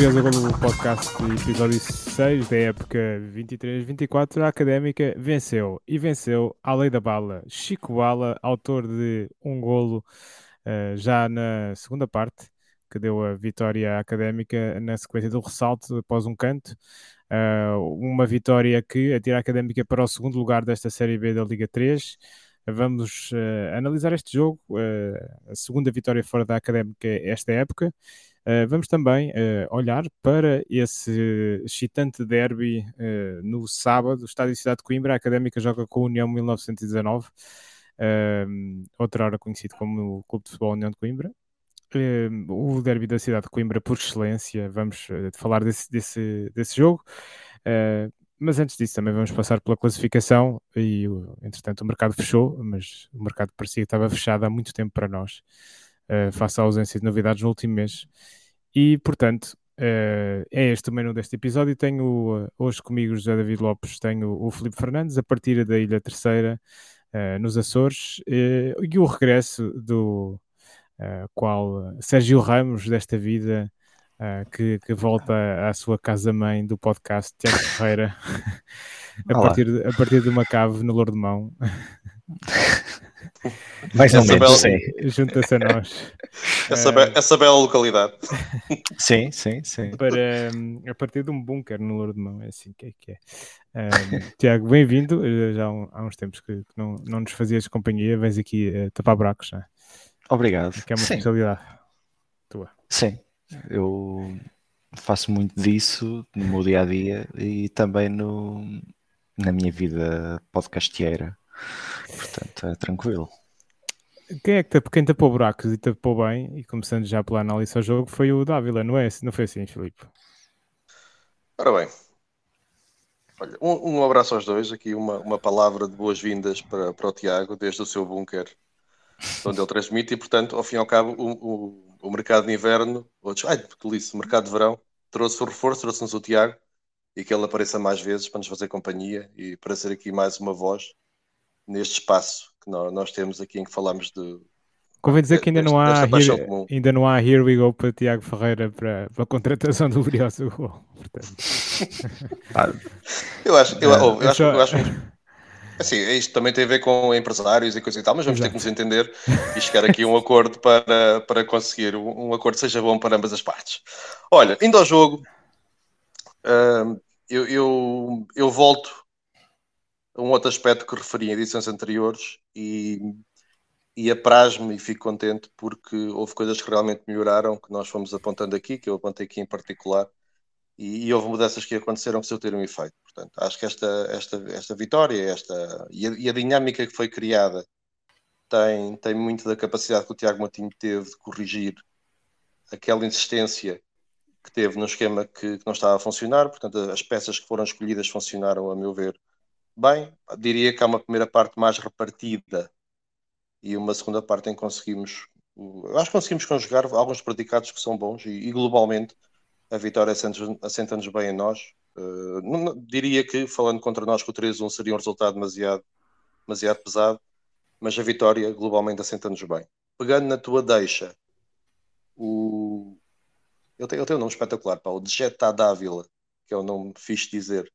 português agora no podcast episódio 6 da época 23-24, a Académica venceu e venceu à lei da bala. Chico Bala, autor de um golo uh, já na segunda parte, que deu a vitória à Académica na sequência do ressalto após um canto. Uh, uma vitória que atira a Académica para o segundo lugar desta Série B da Liga 3. Vamos uh, analisar este jogo, a segunda vitória fora da Académica esta época. Uh, vamos também uh, olhar para esse excitante derby uh, no sábado, Estádio Cidade de Coimbra. A Académica joga com a União 1919, outra hora conhecido como o Clube de Futebol União de Coimbra. o derby da cidade de Coimbra por excelência. Vamos falar desse, desse, desse jogo. mas antes disso, também vamos passar pela classificação. E entretanto, o mercado fechou, mas o mercado parecia que estava fechado há muito tempo para nós uh, face à ausência de novidades no último mês. E, portanto, uh, é este o menu deste episódio. Tenho uh, hoje comigo José David Lopes, tenho o Felipe Fernandes, a partir da Ilha Terceira, nos Açores, e o regresso do qual Sérgio Ramos desta vida. Que, que, volta à sua casa-mãe do podcast Tiago Ferreira a, partir de, a partir de uma cave no Lourdemão. Mais ou menos, sim. Junta-se a nós. Essa, be essa bela localidade. Sim, sim, sim. Para, um, a partir de um bunker no Louro de Mão, é assim que é que é. Um, Tiago, bem-vindo. Já há, um, há, uns tempos que, não, não nos fazias companhia, vens aqui uh, tapar buracos, não é? Obrigado. Que é uma sim. especialidade tua. Sim, eu faço muito disso no meu dia a dia e também no, na minha vida podcasteira. Portanto, é tranquilo. Quem é que quem tapou buracos e tapou bem, e começando já pela análise ao jogo, foi o Dávila, não é? Não foi assim, Filipe? Ora bem, Olha, um, um, abraço aos dois. Aqui uma, uma palavra de boas-vindas para, para o Tiago, desde o seu bunker, onde ele transmite. E, portanto, ao fim e ao cabo, o, o, o mercado de inverno, outros, ai, que disse, o mercado de verão, trouxe o reforço, trouxe-nos o Tiago e que ele apareça mais vezes para nos fazer companhia e para ser aqui mais uma voz neste espaço que nós, nós temos aqui em que falamos de. Convém dizer que ainda não, há here, ainda não há Here We Go para Tiago Ferreira para, para a contratação do Glorioso eu acho, eu, eu, eu acho, eu acho assim, isto também tem a ver com empresários e coisas e tal, mas vamos Exato. ter que nos entender e chegar aqui a um acordo para, para conseguir um, acordo que seja bom para ambas as partes. Olha, indo ao jogo, uh, eu, eu, eu volto um outro aspecto que referi em edições anteriores e, e apraz-me e fico contente porque houve coisas que realmente melhoraram, que nós fomos apontando aqui, que eu apontei aqui em particular, e, e houve mudanças que aconteceram que seu ter um efeito. Portanto, acho que esta, esta, esta vitória esta, e, a, e a dinâmica que foi criada tem, tem muito da capacidade que o Tiago Matinho teve de corrigir aquela insistência que teve no esquema que, que, não estava a funcionar. Portanto, as peças que foram escolhidas funcionaram, a meu ver, Bem, diria que há uma primeira parte mais repartida e uma segunda parte em que conseguimos, acho que conseguimos conjugar alguns predicados que são bons e, e globalmente a vitória assenta-nos bem em nós. Uh, não, diria que, falando contra nós, que o 3-1 seria um resultado demasiado, demasiado pesado, mas a vitória globalmente assenta-nos bem. Pegando na tua deixa, o... tenho, eu tenho um nome espetacular, pá, o Djeta Dávila, que é o nome fixe dizer.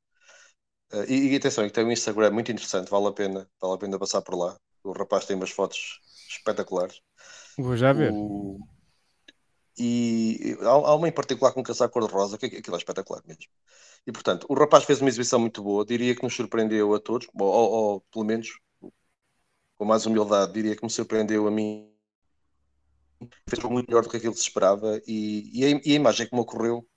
Uh, e, e atenção, tem um Instagram muito interessante, vale a pena, vale a pena passar por lá. O rapaz tem umas fotos espetaculares. Vou já ver. O... E há, há, uma em particular com um casaco cor-de-rosa, que aquilo é espetacular mesmo. E portanto, o rapaz fez uma exibição muito boa, diria que nos surpreendeu a todos, ou, ou, ou pelo menos com mais humildade, diria que me surpreendeu a mim. Fez muito melhor do que aquilo que se esperava e, e, a, e a imagem que me ocorreu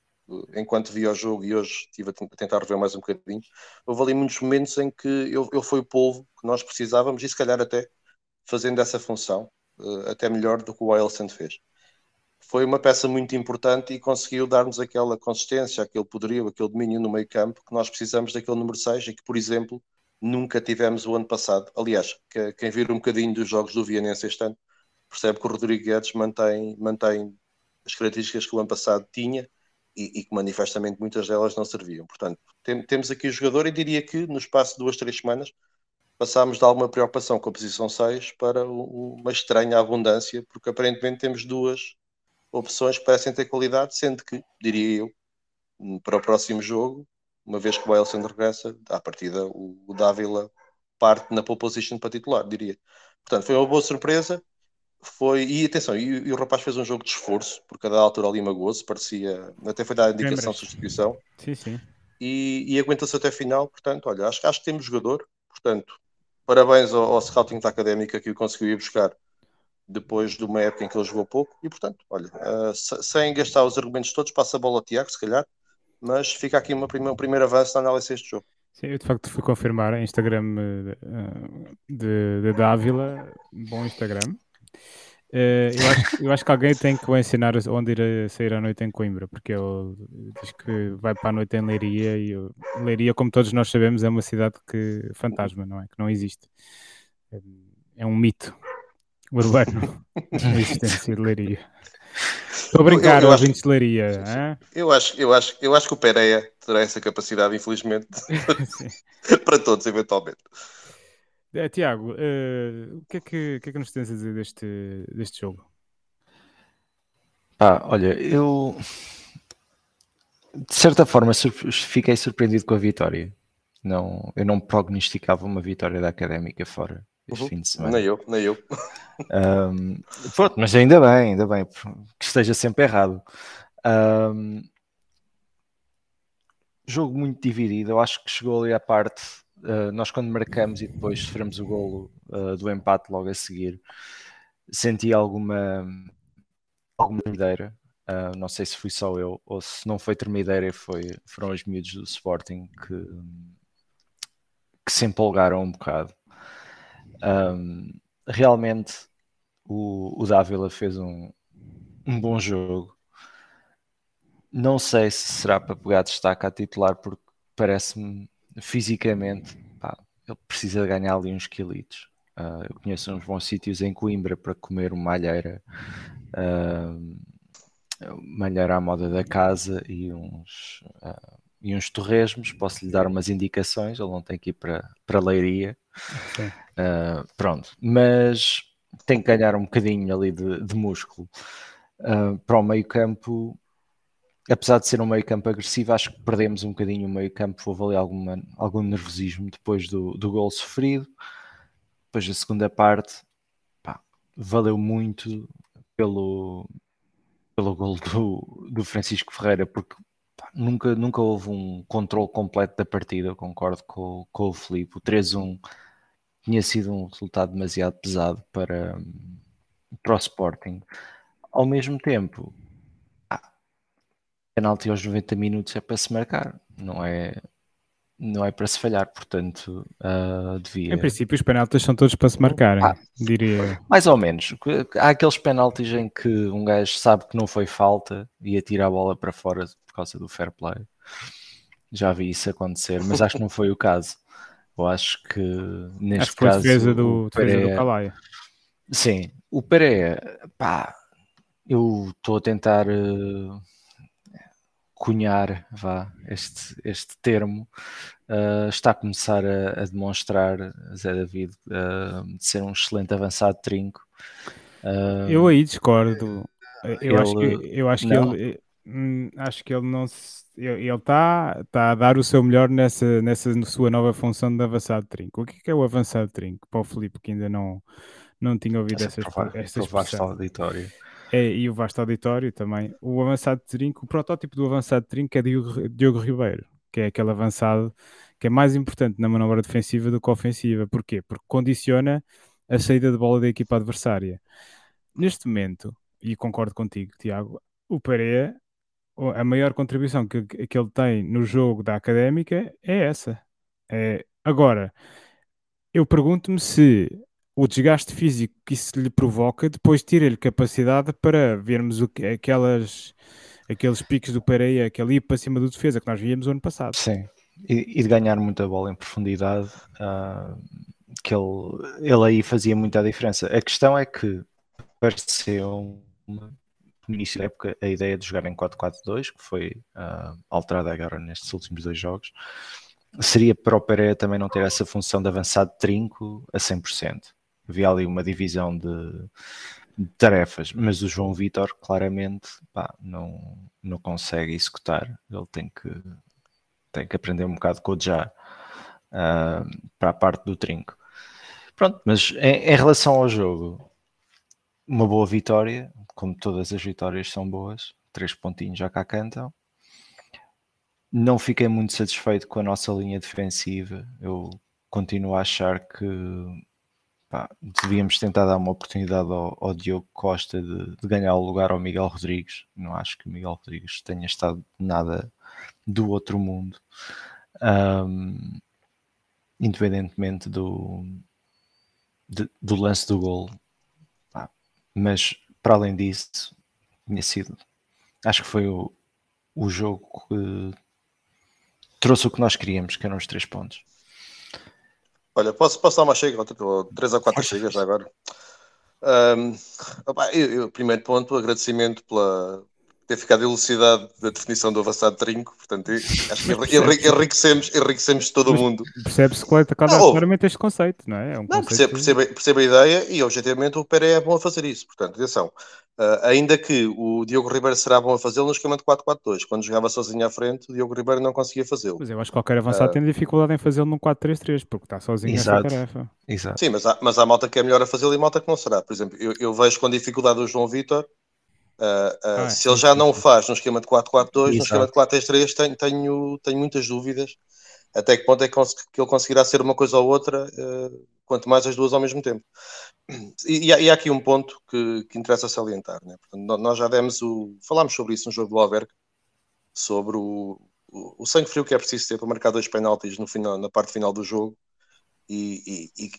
enquanto vi o jogo e hoje estive a tentar rever mais um bocadinho, houve ali muitos momentos em que ele, ele foi o polvo que nós precisávamos e se calhar até fazendo essa função, uh, até melhor do que o Wilson fez. Foi uma peça muito importante e conseguiu dar-nos aquela consistência, aquele poderio, aquele domínio no meio campo que nós precisamos daquele número 6 e que, por exemplo, nunca tivemos o ano passado. Aliás, que, quem vir um bocadinho dos jogos do Vianense este ano percebe que o Rodrigo Guedes mantém, mantém as características que o ano passado tinha e, e, que manifestamente muitas delas não serviam. Portanto, tem, temos aqui o jogador e diria que no espaço de duas, três semanas passámos de alguma preocupação com a posição 6 para uma estranha abundância, porque aparentemente temos duas opções que parecem ter qualidade, sendo que, diria eu, para o próximo jogo, uma vez que o Wilson regressa, à partida o, o Dávila parte na pole position para titular, diria. Portanto, foi uma boa surpresa. Foi, e atenção, e, e o rapaz fez um jogo de esforço, porque a da altura ali magoou-se, parecia, até foi dar a indicação de substituição. Sim, sim. E, e aguenta-se até final, portanto, olha, acho, acho que temos jogador, portanto, parabéns ao, ao scouting da académica que o conseguiu ir buscar depois de uma época em que ele jogou pouco, e portanto, olha, uh, sem gastar os argumentos todos, passa a bola ao Tiago, se calhar, mas fica aqui uma prima, um primeiro avanço na análise deste jogo. Sim, eu de facto fui confirmar a Instagram uh, de, de Dávila, bom Instagram. Uh, eu, acho, eu acho que alguém tem que o ensinar onde ir a sair à noite em Coimbra, porque ele diz que vai para a noite em Leiria e eu, Leiria, como todos nós sabemos, é uma cidade que fantasma, não é? Que não existe. É, é um mito urbano a existência de Leiria. Estou a brincar, eu, eu acho, de Leiria. Eu acho, eu, acho, eu acho que o Pereira terá essa capacidade, infelizmente, para todos, eventualmente. É, Tiago, uh, o, que é que, o que é que nos tens a dizer deste, deste jogo? Ah, olha, eu de certa forma fiquei surpreendido com a vitória. Não, eu não prognosticava uma vitória da Académica fora este uhum. fim de semana. Nem eu, nem eu. Um, pronto, mas ainda bem, ainda bem que esteja sempre errado. Um, jogo muito dividido. Eu acho que chegou ali a parte. Uh, nós, quando marcamos e depois sofremos o golo uh, do empate logo a seguir, senti alguma, alguma tremedeira. Uh, não sei se fui só eu ou se não foi tremedeira, foi, foram os miúdos do Sporting que, que se empolgaram um bocado. Um, realmente, o, o Dávila fez um, um bom jogo não sei se será para pegar destaque a titular, porque parece-me fisicamente pá, ele precisa ganhar ali uns quilitos. Uh, eu conheço uns bons sítios em Coimbra para comer uma malheira, uh, malheira à moda da casa e uns, uh, e uns torresmos. Posso lhe dar umas indicações, ele não tem que ir para, para Leiria. Uh, pronto, mas tem que ganhar um bocadinho ali de, de músculo. Para o meio campo, apesar de ser um meio campo agressivo, acho que perdemos um bocadinho o meio campo, houve ali alguma, algum nervosismo depois do, do gol sofrido. Depois a segunda parte, pá, valeu muito pelo, pelo gol do, do Francisco Ferreira, porque pá, nunca, nunca houve um controle completo da partida, concordo com, com o Felipe. O 3-1 tinha sido um resultado demasiado pesado para, para o Sporting. Ao mesmo tempo, penalti aos 90 minutos é para se marcar, não é, não é para se falhar, portanto uh, devia. Em princípio, os penaltis são todos para se marcarem, ah, diria. Mais ou menos. Há aqueles penaltis em que um gajo sabe que não foi falta e atira a bola para fora por causa do fair play. Já vi isso acontecer, mas acho que não foi o caso. Eu acho que neste acho que caso. defesa do, defesa do Calais. Sim, o Pereira, pá, eu estou a tentar. Uh, cunhar vá, este, este termo, uh, está a começar a, a, demonstrar, Zé David, uh, de ser um excelente avançado trinco. Uh, eu aí discordo. Eu ele, acho que, eu acho que ele hum, acho que ele não se, ele está tá a dar o seu melhor nessa, nessa sua nova função de avançado trinco. O que é, é o avançado trinco? Para o Filipe que ainda não, não tinha ouvido essa, essa, essa auditório. É, e o vasto auditório também. O avançado de trinco, o protótipo do avançado de trinco é Diogo, Diogo Ribeiro, que é aquele avançado que é mais importante na manobra defensiva do que ofensiva. Porquê? Porque condiciona a saída de bola da equipa adversária. Neste momento, e concordo contigo, Tiago, o Pereira, a maior contribuição que, que ele tem no jogo da Académica é essa. É, agora, eu pergunto-me se o desgaste físico que isso lhe provoca, depois tira-lhe capacidade para vermos o que, aquelas, aqueles picos do Pereira, aquele ir para cima do defesa que nós víamos ano passado. Sim, e, e de ganhar muita bola em profundidade, uh, que ele, ele aí fazia muita diferença. A questão é que pareceu no início da época a ideia de jogar em 4-4-2, que foi uh, alterada agora nestes últimos dois jogos, seria para o Pereira também não ter essa função de avançado trinco a 100% havia ali uma divisão de, tarefas, mas o João Vitor claramente pá, não, não consegue executar. Ele tem que, tem que aprender um bocado com o já uh, para a parte do trinco. Pronto, mas em, em, relação ao jogo, uma boa vitória, como todas as vitórias são boas, três pontinhos já cá cantam. Não fiquei muito satisfeito com a nossa linha defensiva. Eu continuo a achar que pá, devíamos tentar dar uma oportunidade ao, ao Diogo Costa de, de, ganhar o lugar ao Miguel Rodrigues. Não acho que o Miguel Rodrigues tenha estado nada do outro mundo, um, independentemente do, de, do lance do gol. Mas para além disso, tinha sido, acho que foi o, o jogo que trouxe o que nós queríamos, que eram os três pontos. Olha, posso, posso dar uma chega, três ou quatro chegas agora. Um, opa, eu, eu, primeiro ponto, agradecimento pela ter ficado elucidado da definição do avançado trinco, portanto, acho que enriquecemos, enriquecemos todo o mundo. Percebe-se claramente este conceito, não é? é um não, percebo, percebo, percebo, a ideia e, objetivamente, o Pere é bom a fazer isso, portanto, atenção. Uh, ainda que o Diogo Ribeiro será bom a fazê-lo no esquema de 4-4-2. Quando jogava sozinho à frente, o Diogo Ribeiro não conseguia fazê-lo. Mas eu acho que qualquer avançado uh, tem dificuldade em fazê-lo num 4-3-3, porque está sozinho exato, nessa tarefa. Exato. Sim, mas há, mas há malta que é melhor a fazê-lo e malta que não será. Por exemplo, eu, eu vejo com dificuldade o João Vitor. Uh, ah, se ele já não o faz no esquema de 4-4-2, no esquema de 4-3-3, tenho, tenho, tenho muitas dúvidas até que ponto é que ele conseguirá ser uma coisa ou outra, quanto mais as duas ao mesmo tempo. E, e, há, aqui um ponto que, que interessa salientar. Né? Portanto, nós já demos o. Falámos sobre isso no jogo do Alverca, sobre o, o, o, sangue frio que é preciso ter para marcar dois penaltis no final, na parte final do jogo. E, e,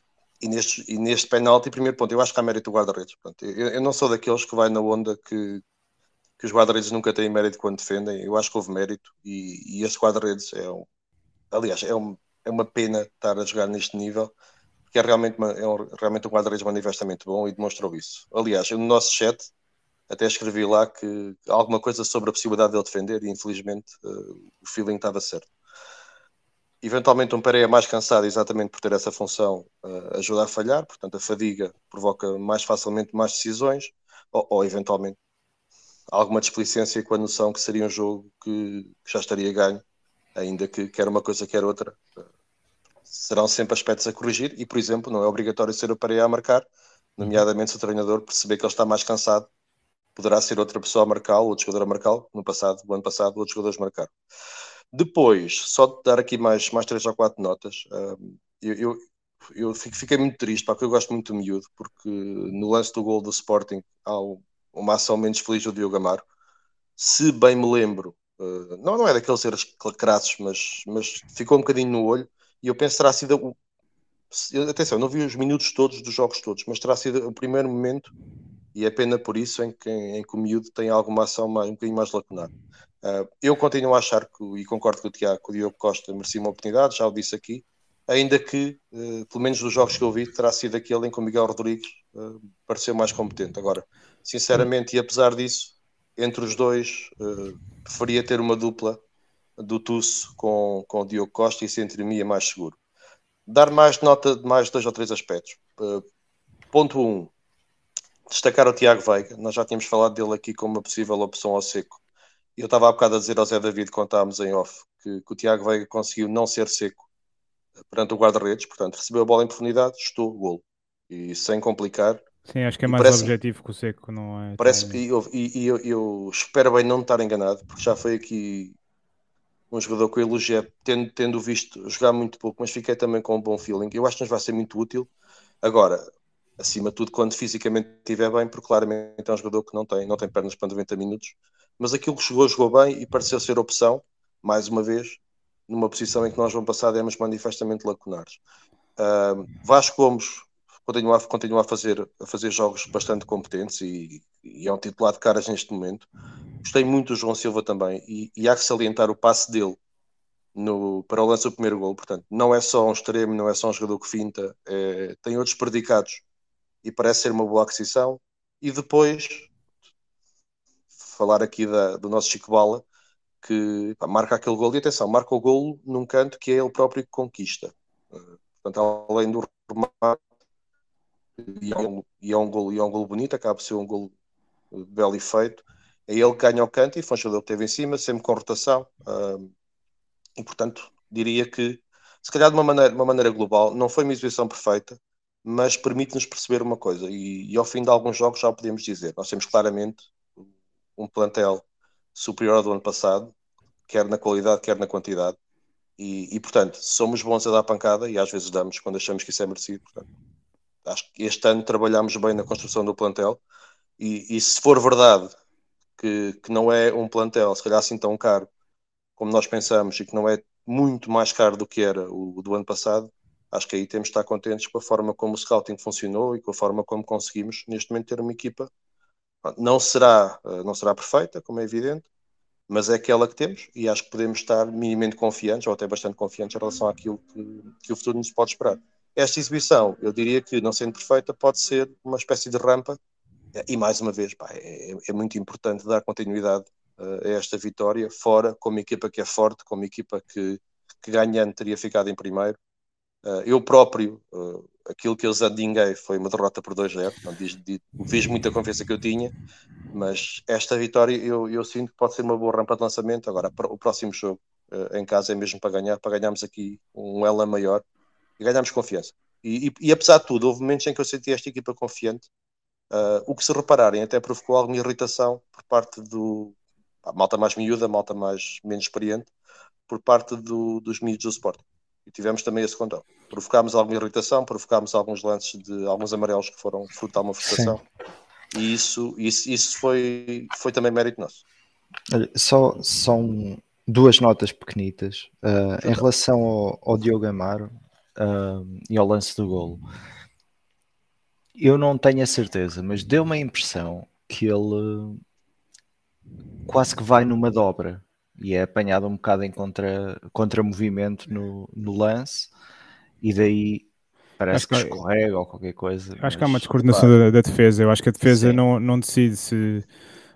e neste, e neste penalti, primeiro ponto, eu acho que há mérito do guarda-redes. Eu, eu não sou daqueles que vai na onda que, que os guarda-redes nunca têm mérito quando defendem. Eu acho que houve mérito e, e guarda-redes é um. Aliás, é, um, é uma pena estar a jogar neste nível que é realmente, uma, é um, realmente um guarda-redes manifestamente bom e demonstrou isso. Aliás, no nosso chat até escrevi lá que alguma coisa sobre a possibilidade dele defender e infelizmente uh, o feeling estava certo. Eventualmente um Pereira mais cansado exatamente por ter essa função uh, ajuda a falhar, portanto a fadiga provoca mais facilmente mais decisões ou, ou eventualmente alguma displicência com a noção que seria um jogo que, que já estaria ganho, ainda que quer uma coisa quer outra. Serão sempre aspectos a corrigir e, por exemplo, não é obrigatório ser o Pareia a marcar, nomeadamente se o treinador perceber que ele está mais cansado, poderá ser outra pessoa a marcá-lo, outro jogador a marcá-lo, no passado, no ano passado, outros jogadores marcaram. Depois, só de dar aqui mais, mais três ou quatro notas, um, eu, eu, eu, fiquei muito triste, porque eu gosto muito do miúdo, porque no lance do gol do Sporting há uma ação menos feliz do Diogo Amaro. Se bem me lembro, uh, não, não é daqueles seres crassos, mas, mas ficou um bocadinho no olho e eu penso terá sido. Atenção, não vi os minutos todos dos jogos todos, mas terá sido o primeiro momento, e é pena por isso, em que, em que o miúdo tem alguma ação mais, um bocadinho mais lacunar. Uh, eu continuo a achar que, e concordo com o Tiago, que o Diogo Costa merecia uma oportunidade, já o disse aqui, ainda que, uh, pelo menos dos jogos que eu vi, terá sido aquele em que o Miguel Rodrigues uh, pareceu mais competente. Agora, sinceramente, e apesar disso, entre os dois, preferia ter uma dupla do Tusso com, com o Diogo Costa e sentir-me mais seguro. Dar mais nota de mais dois ou três aspectos. Ponto 1. Um, destacar o Tiago Veiga. Nós já tínhamos falado dele aqui como uma possível opção ao seco. Eu estava há bocado a dizer ao Zé David, quando estávamos em off, que, que o Tiago Veiga conseguiu não ser seco perante o guarda-redes, portanto, recebeu a bola em profundidade, estou, golo. E sem complicar. Sim, acho que é mais parece, objetivo que o seco, não é? Parece que eu, e, eu, eu, espero bem não estar enganado, porque já foi aqui um jogador que eu elogiei, tendo, tendo visto jogar muito pouco, mas fiquei também com um bom feeling. Eu acho que nos vai ser muito útil. Agora, acima de tudo, quando fisicamente estiver bem, porque claramente é um jogador que não tem, não tem pernas para 90 minutos, mas aquilo que jogou, jogou bem e pareceu ser opção, mais uma vez, numa posição em que nós vamos passar demos manifestamente lacunares. Uh, Vasco Gomes continua, continua a, fazer, a fazer jogos bastante competentes e, e é um titular de caras neste momento. Gostei muito do João Silva também e, e há que salientar o passe dele no, para o lance do primeiro gol. Portanto, não é só um extremo, não é só um jogador que finta, é, tem outros predicados e parece ser uma boa aquisição. E depois, falar aqui da, do nosso Chico Bala, que pá, marca aquele gol. E atenção, marca o gol num canto que é ele próprio que conquista. portanto, além do remate, e, é um, e, é um golo, e é um golo bonito, acaba por ser um golo belo e feito. É ele que ganha o canto e foi um jogador que teve em cima, sempre com rotação. E portanto, diria que, se calhar de uma maneira, de uma maneira global, não foi uma exibição perfeita, mas permite-nos perceber uma coisa. E, e, ao fim de alguns jogos já o podemos dizer. Nós temos claramente um plantel superior ao do ano passado, quer na qualidade, quer na quantidade. E, e, portanto, somos bons a dar pancada e às vezes damos quando achamos que isso é merecido. Portanto, acho que este ano trabalhamos bem na construção do plantel. E, e se for verdade que, que não é um plantel, se calhar assim tão caro como nós pensamos e que não é muito mais caro do que era o, o do ano passado, acho que aí temos de estar contentes com a forma como o scouting funcionou e com a forma como conseguimos neste momento ter uma equipa. Não será, eh, não será perfeita, como é evidente, mas é aquela que temos e acho que podemos estar minimamente confiantes, ou até bastante confiantes em relação àquilo que, que o futuro nos pode esperar. Esta exibição, eu diria que, não sendo perfeita, pode ser uma espécie de rampa e mais uma vez, pá, é, é, muito importante dar continuidade uh, a esta vitória, fora, com uma equipa que é forte, com uma equipa que, que ganhando teria ficado em primeiro. Uh, eu próprio, uh, aquilo que eu zandinguei foi uma derrota por 2-0, fiz muita confiança que eu tinha, mas esta vitória eu, eu sinto que pode ser uma boa rampa de lançamento. Agora, o próximo jogo em casa é mesmo para ganhar, para ganharmos aqui um ela maior e ganharmos confiança. E, e, e, apesar de tudo, houve momentos em que eu senti esta equipa confiante Uh, o que se repararem até provocou alguma irritação por parte do malta mais miúda, malta mais menos experiente, por parte do, dos miúdos do Sport. E tivemos também esse controle. Provocámos alguma irritação, provocámos alguns lances de alguns amarelos que foram fruto de uma frustração. Sim. E isso, isso, isso foi, foi também mérito nosso. Só são duas notas pequenitas. Uh, em relação ao, ao Diogo Amaro uh, e ao lance do golo eu não tenho a certeza, mas deu-me a impressão que ele quase que vai numa dobra e é apanhado um bocado em contra, contra movimento no, no lance e daí parece que, que, escorrega ou qualquer coisa. Acho mas, que há uma descoordenação claro. da, da, defesa. Eu acho que a defesa não, não decide se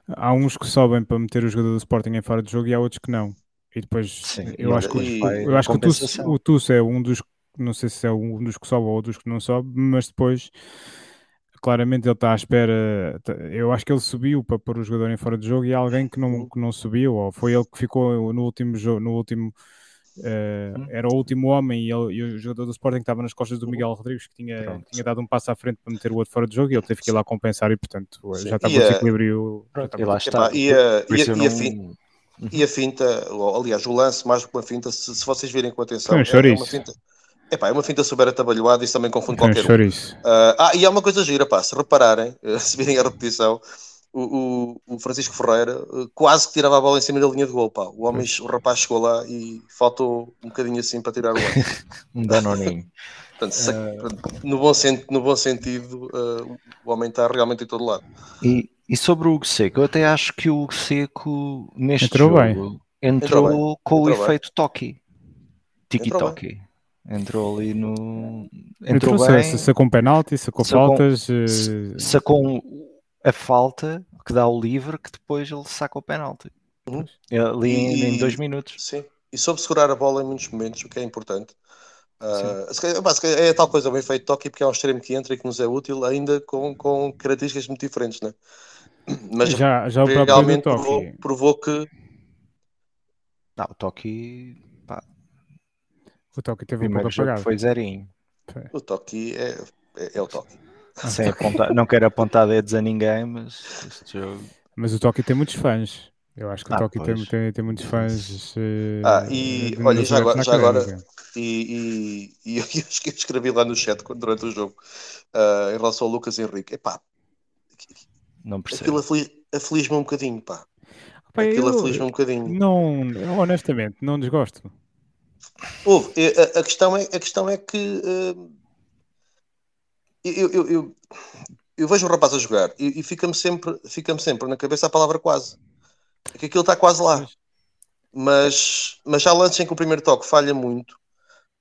há uns que sobem para meter o jogador do Sporting em fora de jogo e há outros que não. E depois Sim, eu, e acho que, eu acho que o Tusso é um dos não sei se é um dos que sobe ou outros que não sobe, mas depois claramente ele está à espera. Tá, eu acho que ele subiu para pôr o jogador em fora de jogo e há alguém que não, que não subiu, ou foi ele que ficou no último jogo, no último. Uh, era o último homem e, ele, e, o jogador do Sporting estava nas costas do Miguel Rodrigues que tinha, tinha dado um passo à frente para meter o outro fora de jogo e ele teve que ir lá compensar e portanto Sim. já estava o desequilíbrio e lá está e a, e, a, e, a finta, e a finta aliás o lance mais do que uma finta se, se vocês virem com atenção é uma finta Epá, é uma finta super atabalhoada, isso também confunde qualquer um. Uh, ah, e há uma coisa gira, pá, se repararem, se virem a repetição, o, o, o, Francisco Ferreira uh, quase que tirava a bola em cima da linha de gol, pá. O, homem, o rapaz chegou lá e faltou um bocadinho assim para tirar o gol. um danoninho. Portanto, se, uh... no, bom no bom sentido, uh, o homem está realmente em todo lado. E, e sobre o Hugo Seco, eu até acho que o Hugo Seco neste entrou jogo bem. entrou, entrou com entrou o efeito Toki. Tiki-Toki. Entrou ali no. Entrou, entrou bem. Sacou um penalti, sacou, sacou faltas. Uh... Sacou a falta que dá o livre que depois ele saca o penalti. Uhum. Ali e, em, dois minutos. Sim. E soube segurar a bola em muitos momentos, o que é importante. Uh, é tal coisa, o efeito toque, porque é um extremo que entra e que nos é útil, ainda com, com características muito diferentes, né? Mas já, já o realmente provou, provou que. Não, o toque o Toki teve um pouco apagado. Foi zerinho. O Toki é, é, é, o Toki. Sem apontar, não quero apontar dedos a ninguém, mas este jogo. Mas o Toki tem muitos fãs. Eu acho que ah, o Toki tem, tem, tem, muitos fãs. Uh, ah, e olha, já agora, já agora e, e, e eu, eu escrevi lá no chat durante o jogo uh, em relação ao Lucas Henrique. Epá, não percebo. Aquilo aflige-me um bocadinho, pá. Pai, aquilo aflige-me um bocadinho. Não, honestamente, não desgosto. Houve, a, a, questão é, a questão é que uh, eu, eu, eu, eu, vejo um rapaz a jogar e, e fica-me sempre, fica sempre na cabeça a palavra quase. É que aquilo está quase lá. Mas, mas já lances em que o primeiro toque falha muito,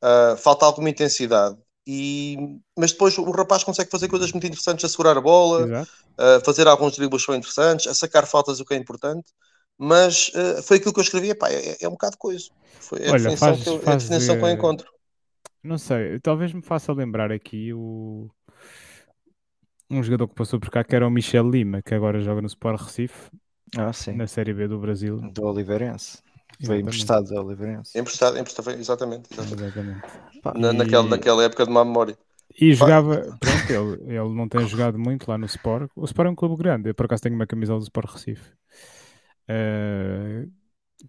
uh, falta alguma intensidade. E, mas depois o rapaz consegue fazer coisas muito interessantes, a segurar a bola, uh, fazer alguns dribles são interessantes, a sacar faltas, o que é importante mas uh, foi aquilo que eu escrevi, pá, é, é um bocado coisa. Foi a, Olha, definição, faz, que eu, a definição que eu encontro. Não sei, talvez me faça lembrar aqui o. um jogador que passou por cá que era o Michel Lima, que agora joga no Sport Recife, ah, sim. na Série B do Brasil. Do Oliveirense. Foi emprestado do Oliveirense. Emprestado, emprestado, exatamente. exatamente. Exatamente. Na, naquela, naquela época de má memória. E jogava, pronto, ele, ele não tem jogado muito lá no Sport. O Sport é um clube grande, eu por acaso tenho uma camisola do Sport Recife. Uh,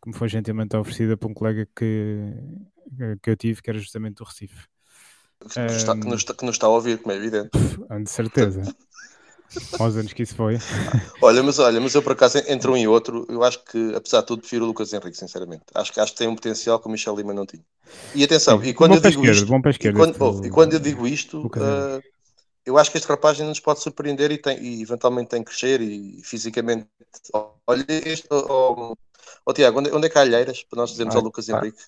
que me foi gentilmente oferecida por um colega que, que eu tive, que era justamente do Recife. Que nos, está, que, nos, que nos está a ouvir, como é evidente. De certeza. Aos anos que isso foi. Olha, mas olha, mas eu por acaso, entre um e outro, eu acho que, apesar de tudo, prefiro o Lucas Henrique, sinceramente. Acho que, acho que tem um potencial que o Michel Lima não tinha. E atenção, Sim, e quando eu digo esquerda, isto, e quando, oh, e quando, eu digo isto, uh, eu acho que este rapaz ainda nos pode surpreender e, tem, e eventualmente tem que crescer e fisicamente. Olha, este, oh, oh, Tiago, onde, onde é que há alheiras para nós dizermos ao Lucas pá. Henrique?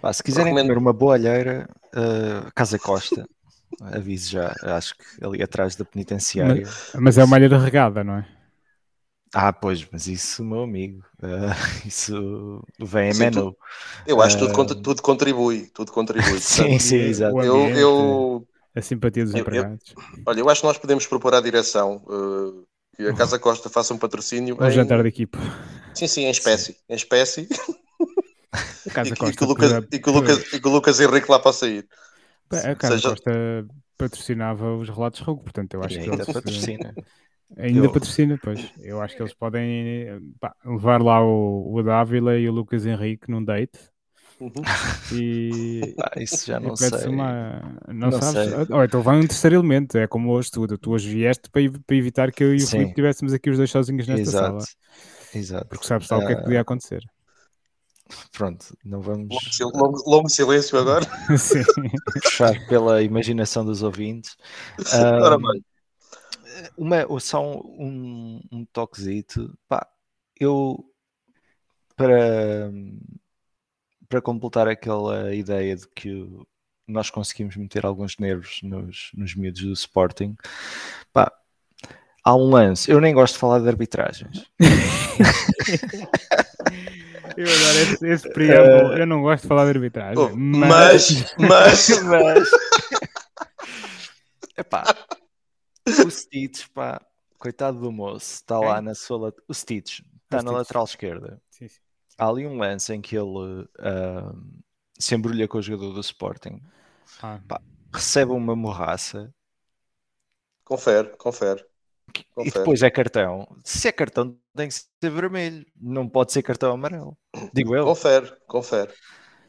Pá, se quiserem Recomendo... comer uma boa alheira, uh, Casa Costa. Aviso já, acho que ali atrás da penitenciária. Mas, mas é uma alheira regada, não é? Ah, pois, mas isso, meu amigo, uh, isso vem em menu. Eu acho que uh, tudo, tudo, contribui, tudo contribui. sim, sim, exato. Eu, eu, a simpatia dos eu, empregados. Eu, olha, eu acho que nós podemos propor à direção uh, que a Casa Costa faça um patrocínio. Um em... jantar de equipe. Sim, sim, em espécie. Sim. Em espécie. Casa e, Costa, e, que o Lucas, e, que o Lucas, e que o Lucas Henrique lá possa ir. A Casa seja... Costa patrocinava os relatos Rogo, portanto eu acho e que ainda eles... patrocina. Ainda eu... patrocina, pois. Eu acho que eles podem pá, levar lá o, o Dávila e o Lucas Henrique num date Uhum. E ah, isso já não sei. Uma... Não, não sabes? Sei. Oh, então vai um terceiro elemento, é como hoje tudo. Tu hoje vieste para, para evitar que eu e o Sim. Filipe tivéssemos aqui os dois sozinhos nesta Exato. sala. Exato. Porque sabes só o que é que podia ah, acontecer. Pronto, não vamos. Longo, longo silêncio agora. Sim. Puxar pela imaginação dos ouvintes. Um, uma, só um, um toquezito. Pá, eu para para completar aquela ideia de que nós conseguimos meter alguns nervos nos, nos miúdos do Sporting, pá, há um lance. Eu nem gosto de falar de arbitragens. Eu adoro esse, esse preâmbulo. Uh, eu não gosto de falar de arbitragem. Oh, mas, mas, mas. Epá, o Stitch, pá, coitado do moço, está lá na sua. O Stitch está na lateral esquerda. Sim, sim há ali um lance em que ele uh, se embrulha com o jogador do Sporting, ah. Pá, recebe uma morraça. Confere, confere, confere. E depois é cartão. Se é cartão, tem que ser vermelho, não pode ser cartão amarelo. Digo eu. Confere, confere.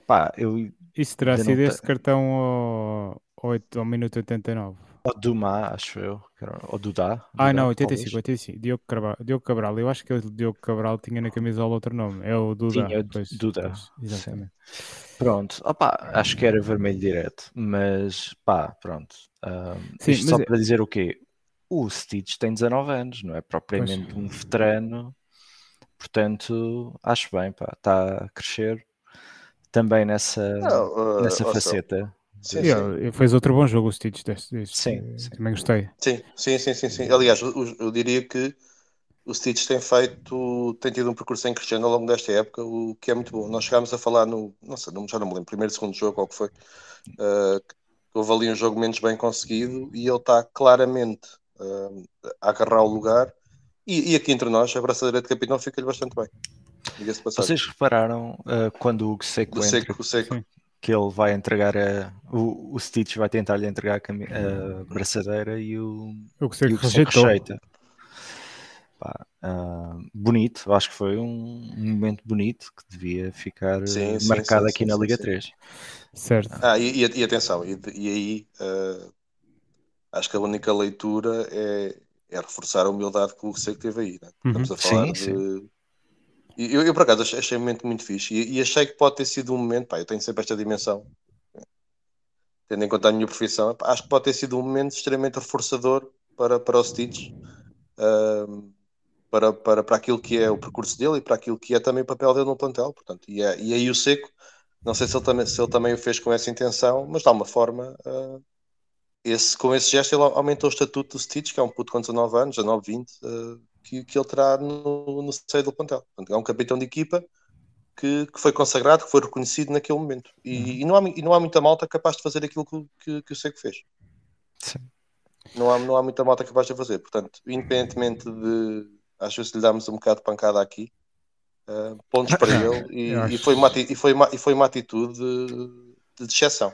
Pá, eu. Isso terá sido esse cartão ao, ao, ao minuto 89. Ou Dumá, acho eu. Ou Dudá. Ah, não, 85, 85. Diogo Cabral, Diogo Cabral. Eu acho que o Diogo Cabral tinha na camisola outro nome. É o Dudá. Tinha, pois, Dudá. Pois, exatamente. Sim. Pronto. Opa, acho que era vermelho direto. Mas, pá, pronto. Um, Sim, isto só é... para dizer o quê? O Stitch tem 19 anos, não é propriamente pois. um veterano. Portanto, acho bem, pá. Está a crescer também nessa, não, uh, nessa faceta. Sim, sim. Fez outro bom jogo o Stitch deste, deste sim, sim, também gostei. Sim, sim, sim, sim, sim. Aliás, eu, eu, diria que o Stitch tem feito, tem tido um percurso em crescendo ao longo desta época, o que é muito bom. Nós chegámos a falar no, não sei, já não me lembro, primeiro, segundo jogo, qual que foi, uh, houve ali um jogo menos bem conseguido e ele está claramente uh, a agarrar o lugar. E, e, aqui entre nós, a braçadeira de capitão fica-lhe bastante bem. Vocês repararam uh, quando o Seco entra, seco, o seco que ele vai entregar a. O, o Stitch vai tentar lhe entregar a, a braçadeira e o. O que sei que rejeitou. Pá, uh, bonito, acho que foi um, um, momento bonito que devia ficar sim, sim, marcado sim, aqui na Liga 3. Certo. Ah, e, e, atenção, e, e aí uh, acho que a única leitura é, é reforçar a humildade que o Seco teve aí. Né? Estamos uhum. a falar de eu, eu, por acaso achei um momento muito fixe e, e, achei que pode ter sido um momento, pá, eu tenho sempre esta dimensão, tendo em conta a minha profissão, pá, acho que pode ter sido um momento extremamente reforçador para, para o Stitch, uh, para, para, para aquilo que é o percurso dele e para aquilo que é também o papel dele no plantel. Portanto, e, é, e aí o Seco, não sei se ele, também, se ele também o fez com essa intenção, mas de alguma forma, uh, esse, com esse gesto, ele aumentou o estatuto do Stitch, que é um puto com 19 anos, 19, 20. Uh, que, que ele terá no, no seio do plantel. Portanto, é um capitão de equipa que, que, foi consagrado, que foi reconhecido naquele momento. E, uhum. e, não, há, e não há muita malta capaz de fazer aquilo que, que, que o Seco fez. Sim. não há, não há muita malta capaz de fazer. Portanto, independentemente de às vezes lhe damos um bocado de pancada aqui, uh, pontos para ele e, e, foi uma, e, foi uma, e foi uma atitude de, de exceção.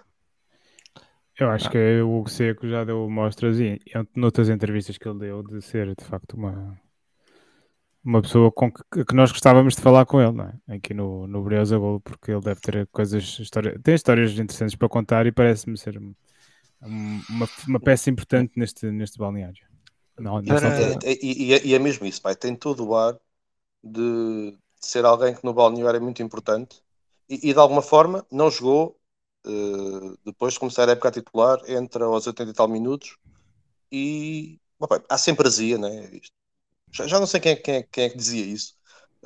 Eu acho que o Hugo Seco já deu mostras e noutras entrevistas que ele deu de ser de facto uma, uma pessoa com que, que nós gostávamos de falar com ele, não é? Aqui no, no Briosa Golo, porque ele deve ter coisas, história, tem histórias interessantes para contar e parece-me ser uma, uma peça importante neste, neste balneário. Não, é, é, e, é, e, é mesmo isso, pai. Tem todo o ar de ser alguém que no balneário é muito importante e, e de alguma forma não jogou uh, depois de começar a época a titular, entra aos 80 e tal minutos e opa, há sempre azia, né? Isto. Já, não sei quem é, quem, é, quem é que dizia isso,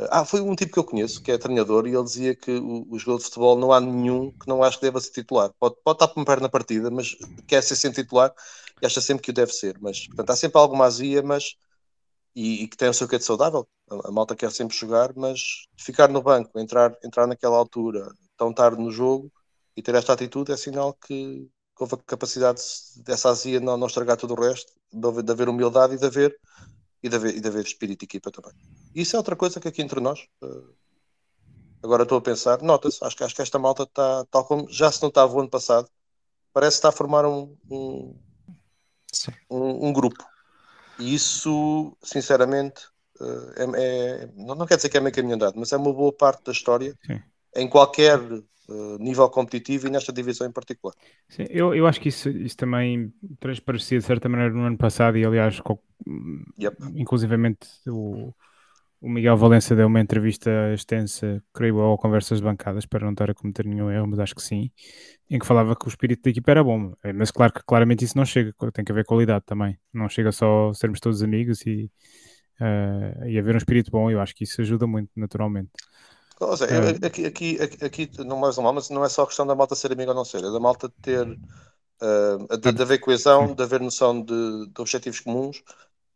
ah, foi um tipo que eu conheço, que é treinador, e ele dizia que o, o jogador de futebol não há nenhum que não acho que deva ser titular. Pode, pode estar por pé na partida, mas quer ser sempre titular e acha sempre que o deve ser. Mas, portanto, há sempre alguma azia, mas e, e que tem o seu quê de saudável. A, a, malta quer sempre jogar, mas ficar no banco, entrar, entrar naquela altura tão tarde no jogo e ter esta atitude é sinal que, que houve a capacidade dessa azia não, não estragar todo o resto, de haver humildade e de haver e de haver, e de haver espírito de equipa também. Isso é outra coisa que aqui entre nós, uh, agora estou a pensar, nota-se, acho que, acho que esta malta está, tal como já se notava o ano passado, parece estar a formar um, um, um, um grupo. E isso, sinceramente, uh, é, é, não, não quer dizer que é meio caminho andado, mas é uma boa parte da história Sim. em qualquer uh, nível competitivo e nesta divisão em particular. Sim, eu, eu acho que isso, isso também transparecia de certa maneira no ano passado e aliás, yep. inclusivamente o o Miguel Valença deu uma entrevista extensa, creio eu, ao Conversas de Bancadas, para não estar a cometer nenhum erro, mas acho que sim, em que falava que o espírito da equipa era bom. É, mas claro que claramente isso não chega, tem que haver qualidade também. Não chega só sermos todos amigos e, uh, e haver um espírito bom, eu acho que isso ajuda muito, naturalmente. Ou seja, uh, aqui, aqui, aqui, aqui, não mais mal, mas não é só a questão da malta ser amigo ou não ser, é da malta ter, uh, de, de haver coesão, de haver noção de, de objetivos comuns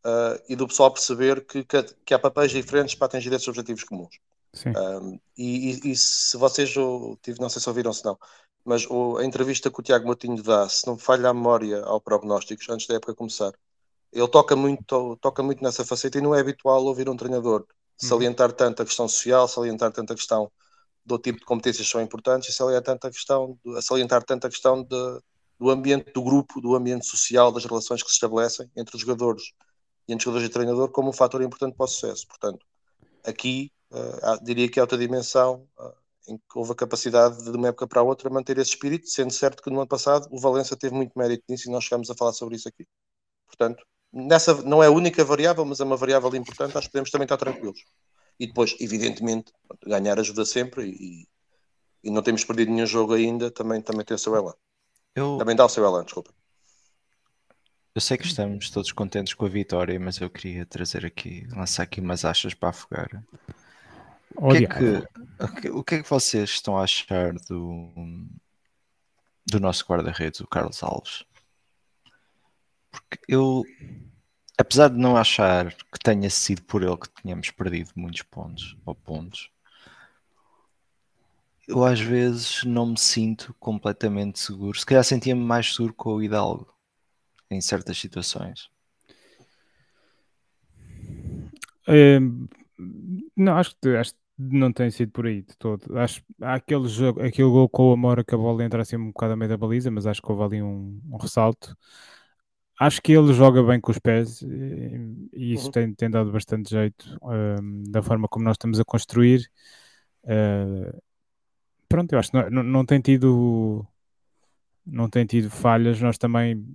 uh, e do pessoal perceber que, que, que, há papéis diferentes para atingir esses objetivos comuns. Um, e, e, e, se vocês, tive, não sei se ouviram se não, mas o, a entrevista que o Tiago Matinho dá, se não falha a memória ao prognósticos, antes da época começar, ele toca muito, toca muito nessa faceta e não é habitual ouvir um treinador. Salientar uhum. tanto a questão social, salientar tanto a questão do tipo de competências que são importantes e salientar tanto a questão, salientar tanto a questão de, do ambiente do grupo, do ambiente social, das relações que se estabelecem entre os jogadores e entre jogadores e treinador como um fator importante para o sucesso. Portanto, aqui uh, diria que é outra dimensão uh, em que houve a capacidade de, de uma época para a outra manter esse espírito, sendo certo que no ano passado o Valença teve muito mérito nisso e nós chegamos a falar sobre isso aqui. Portanto, nessa não é a única variável, mas é uma variável importante, acho que podemos também estar tranquilos. E depois, evidentemente, ganhar ajuda sempre e, e não temos perdido nenhum jogo ainda, também, também tem o seu elan. Eu... Também dá o seu elan, desculpa. Eu sei que estamos todos contentes com a vitória, mas eu queria trazer aqui, lançar aqui umas achas para afogar. O que, é que, o que é que vocês estão a achar do, do nosso guarda-redes, o Carlos Alves? Porque eu, apesar de não achar que tenha sido por ele que tínhamos perdido muitos pontos ou pontos, eu às vezes não me sinto completamente seguro. Se calhar sentia-me mais seguro com o Hidalgo em certas situações? É, não, acho que, acho que não tem sido por aí de todo. Acho, aquele jogo, aquele gol com o Amora que a bola entra assim um bocado a meio da baliza, mas acho que houve ali um, um ressalto. Acho que ele joga bem com os pés e, e isso uhum. tem, tem, dado bastante jeito um, da forma como nós estamos a construir. Uh, pronto, eu acho que não, não, tem tido não tem tido falhas. Nós também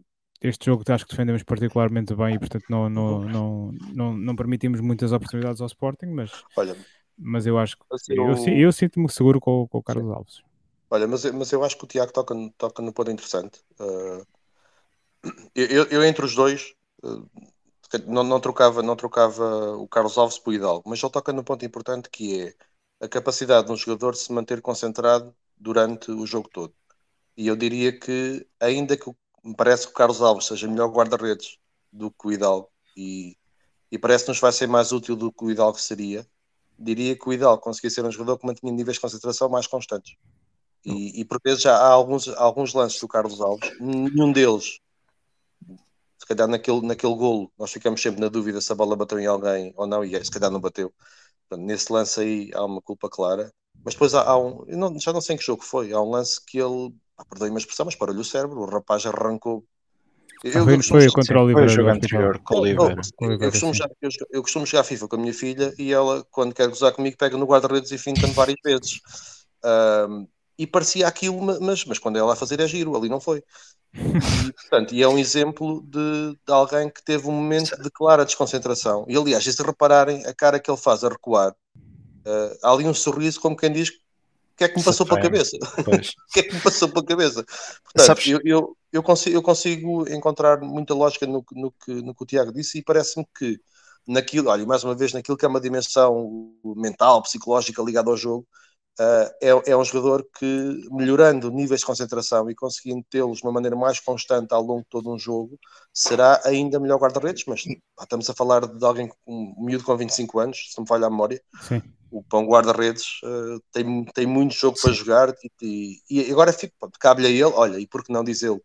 este jogo acho que defendemos particularmente bem e portanto não, não, não, não, não permitimos muitas oportunidades ao Sporting, mas, Olha, mas eu acho que assim, eu, eu, eu sinto-me seguro com, com o Carlos sim. Alves. Olha, mas, mas eu acho que o Tiago toca, toca no ponto interessante. Uh, eu, eu, entre os dois uh, não, não, trocava, não trocava o Carlos Alves por Hidalgo, mas ele toca no ponto importante que é a capacidade de um jogador se manter concentrado durante o jogo todo. E eu diria que, ainda que me parece que o Carlos Alves seja melhor guarda-redes do que o Hidalgo e, e parece-nos vai ser mais útil do que o Hidalgo seria. Diria que o Hidalgo conseguia ser um jogador que mantinha níveis de concentração mais constantes. E, e por vezes já há alguns, alguns lances do Carlos Alves, nenhum deles, calhar naquele, naquele golo nós ficamos sempre na dúvida se a bola bateu em alguém ou não, e é, se calhar não bateu. Portanto, nesse lance aí há uma culpa clara. Mas depois há, há um, não, já não sei em que jogo foi, há um lance que ele, ah, perdoe-me a expressão, mas parou-lhe o cérebro, o rapaz arrancou. Eu, foi, eu foi contra o Oliveira. Foi o jogo anterior com o Oliveira. Eu, eu, costumo jogar, eu, eu, costumo jogar FIFA com a minha filha e ela, quando quer gozar comigo, pega no guarda-redes e finta-me várias vezes. Um, e parecia aquilo, mas, mas quando ela a fazer é giro, ali não foi. E, portanto, e é um exemplo de, de, alguém que teve um momento de clara desconcentração. E aliás, se repararem a cara que ele faz a recuar, uh, há ali um sorriso como quem diz o que é que me passou pela cabeça? o que é que me passou pela cabeça? Portanto, eu, eu, eu, consigo, eu consigo encontrar muita lógica no, no, que, no que o Tiago disse e parece-me que naquilo, olha, mais uma vez, naquilo que é uma dimensão mental, psicológica ligada ao jogo, é, é, um jogador que, melhorando níveis de concentração e conseguindo tê-los de uma maneira mais constante ao longo de todo um jogo, será ainda melhor guarda-redes. Mas pá, estamos a falar de alguém com um miúdo com 25 anos, se não me falha a memória. Sim. O pão guarda-redes uh, tem, tem muito jogo Sim. para jogar e, e, e agora cabe-lhe a ele, olha, e por que não diz ele,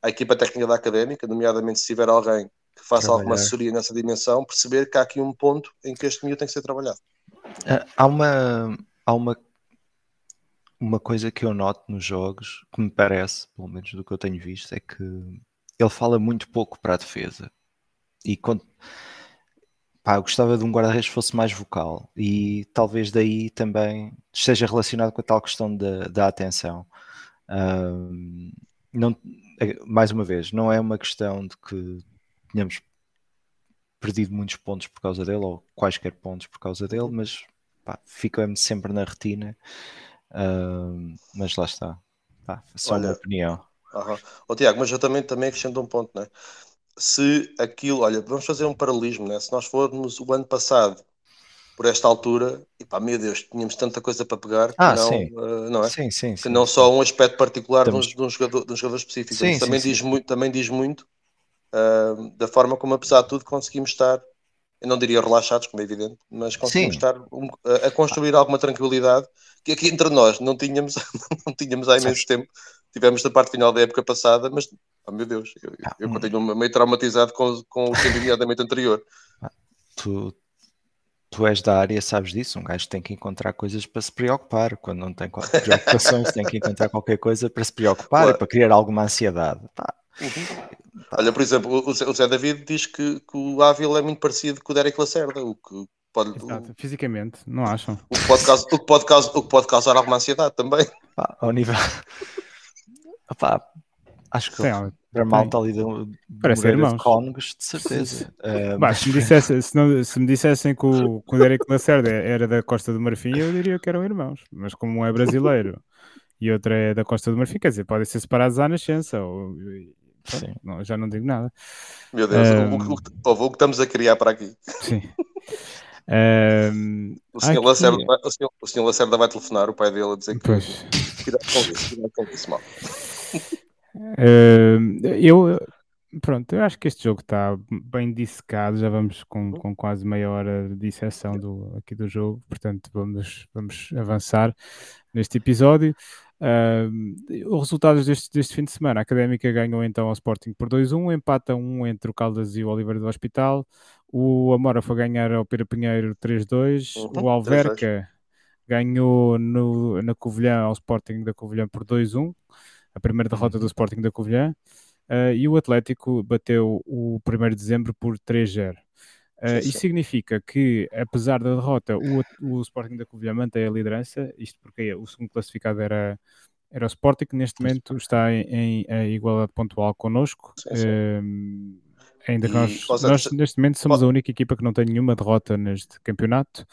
a equipa técnica da académica, nomeadamente se tiver alguém que faça Trabalhar. alguma assessoria nessa dimensão, perceber que há aqui um ponto em que este miúdo tem que ser trabalhado. Uh, há uma. Há uma uma coisa que eu noto nos jogos, que me parece, pelo menos do que eu tenho visto, é que ele fala muito pouco para a defesa. E quando. Pá, eu gostava de um guarda-redes que fosse mais vocal. E talvez daí também esteja relacionado com a tal questão da, da atenção. Um, não, mais uma vez, não é uma questão de que tenhamos perdido muitos pontos por causa dele, ou quaisquer pontos por causa dele, mas fica-me sempre na retina Uh, mas lá está. Ah, só olha, uma opinião. Uhum. Tiago, mas eu também, também acrescento um ponto, né? Se aquilo, olha, vamos fazer um paralelismo, né? Se nós formos o ano passado por esta altura, e pá, meu Deus, tínhamos tanta coisa para pegar ah, que não, sim. Uh, não é? Sim, sim, que não só um aspecto particular Estamos... de, um, de, um jogador, de um jogador específico. Sim, também, diz Muito, também diz muito uh, da forma como, apesar de tudo, conseguimos estar eu não diria relaxados, como é evidente, mas conseguimos Sim. estar a, a, construir alguma tranquilidade que aqui entre nós não tínhamos, não tínhamos há imenso Sim. tempo. Tivemos da parte final da época passada, mas, oh meu Deus, eu, ah, eu hum. continuo meio traumatizado com, com o tempo anterior. Ah, tu, tu és da área, sabes disso. Um gajo tem que encontrar coisas para se preocupar. Quando não tem preocupações, tem que encontrar qualquer coisa para se preocupar claro. e para criar alguma ansiedade. Pá. Uhum. Olha, por exemplo, o Zé David diz que, que o Ávila é muito parecido com o Derek Lacerda, o que pode. Exato, o, fisicamente, não acham? O que, pode causar, o, que pode causar, o que pode causar alguma ansiedade também. Pá, ao nível. Pá, acho que Sim, o malta ali Parece ser irmãos. Cónegos, de certeza. Uh, bah, se, me dissesse, se, não, se me dissessem que o, que o Derek Lacerda era da Costa do Marfim, eu diria que eram irmãos. Mas como um é brasileiro e outro é da Costa do Marfim, quer dizer, podem ser separados à nascença. Ou, Sim. Não, já não digo nada. Meu Deus, um, o, o, o, que estamos a criar para aqui. Sim. Um, o, senhor aqui... Lacerda, o, senhor, o senhor Lacerda vai telefonar o pai dele a dizer que pois. cuidado com isso, cuidado com isso, mal. Uh, eu pronto, eu acho que este jogo está bem dissecado, já vamos com, com quase meia hora de disseção do, aqui do jogo, portanto vamos, vamos avançar neste episódio. Uh, os resultados deste, deste fim de semana, a Académica ganhou então ao Sporting por 2-1, empata 1 entre o Caldas e o Oliveira do Hospital, o Amora foi ganhar ao Pira Pinheiro 3-2, uhum, o Alverca ganhou no, na Covilhã ao Sporting da Covilhã por 2-1, a primeira derrota uhum. do Sporting da Covilhã, uh, e o Atlético bateu o 1 de dezembro por 3-0. Uh, isso significa que, apesar da derrota, o, o Sporting da Covilhã mantém a liderança, isto porque o segundo classificado era, era o Sporting, que neste momento está em, em igualdade pontual connosco. Sim, sim. Uh, ainda que nós, nós, neste momento, somos a única equipa que não tem nenhuma derrota neste campeonato.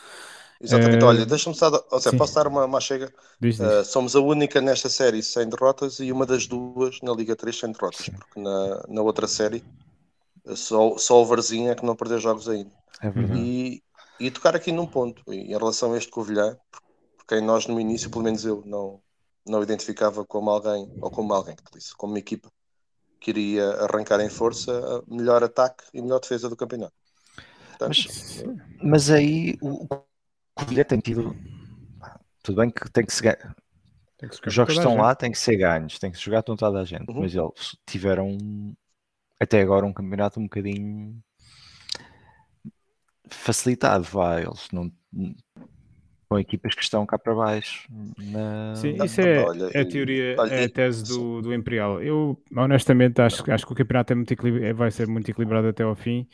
Exatamente, uh, olha, deixa-me só, ou seja, posso dar uma, uma chega? Diz, diz. Uh, somos a única nesta série sem derrotas e uma das duas na Liga 3 sem derrotas, porque na, na outra série só, só o Varzinho é que não perdeu jogos ainda. É e, e tocar aqui num ponto, em relação a este Covilhã, por quem nós no início, pelo menos eu, não, não identificava como alguém, ou como alguém, como uma equipa que iria arrancar em força melhor ataque e melhor defesa do campeonato. Portanto, mas, mas, aí o Covilhã tem tido. Tudo bem que tem que se ganhar. Os jogos estão lá, têm que ser ganhos, tem que se jogar com toda a gente, uhum. mas eles tiveram até agora um campeonato um bocadinho facilitado, vai. Eles não com equipas que estão cá para baixo. Na... Sim, isso é, olha, é a teoria, olha, é a tese do, do Imperial. Eu honestamente acho, acho que o campeonato é muito vai ser muito equilibrado até ao fim.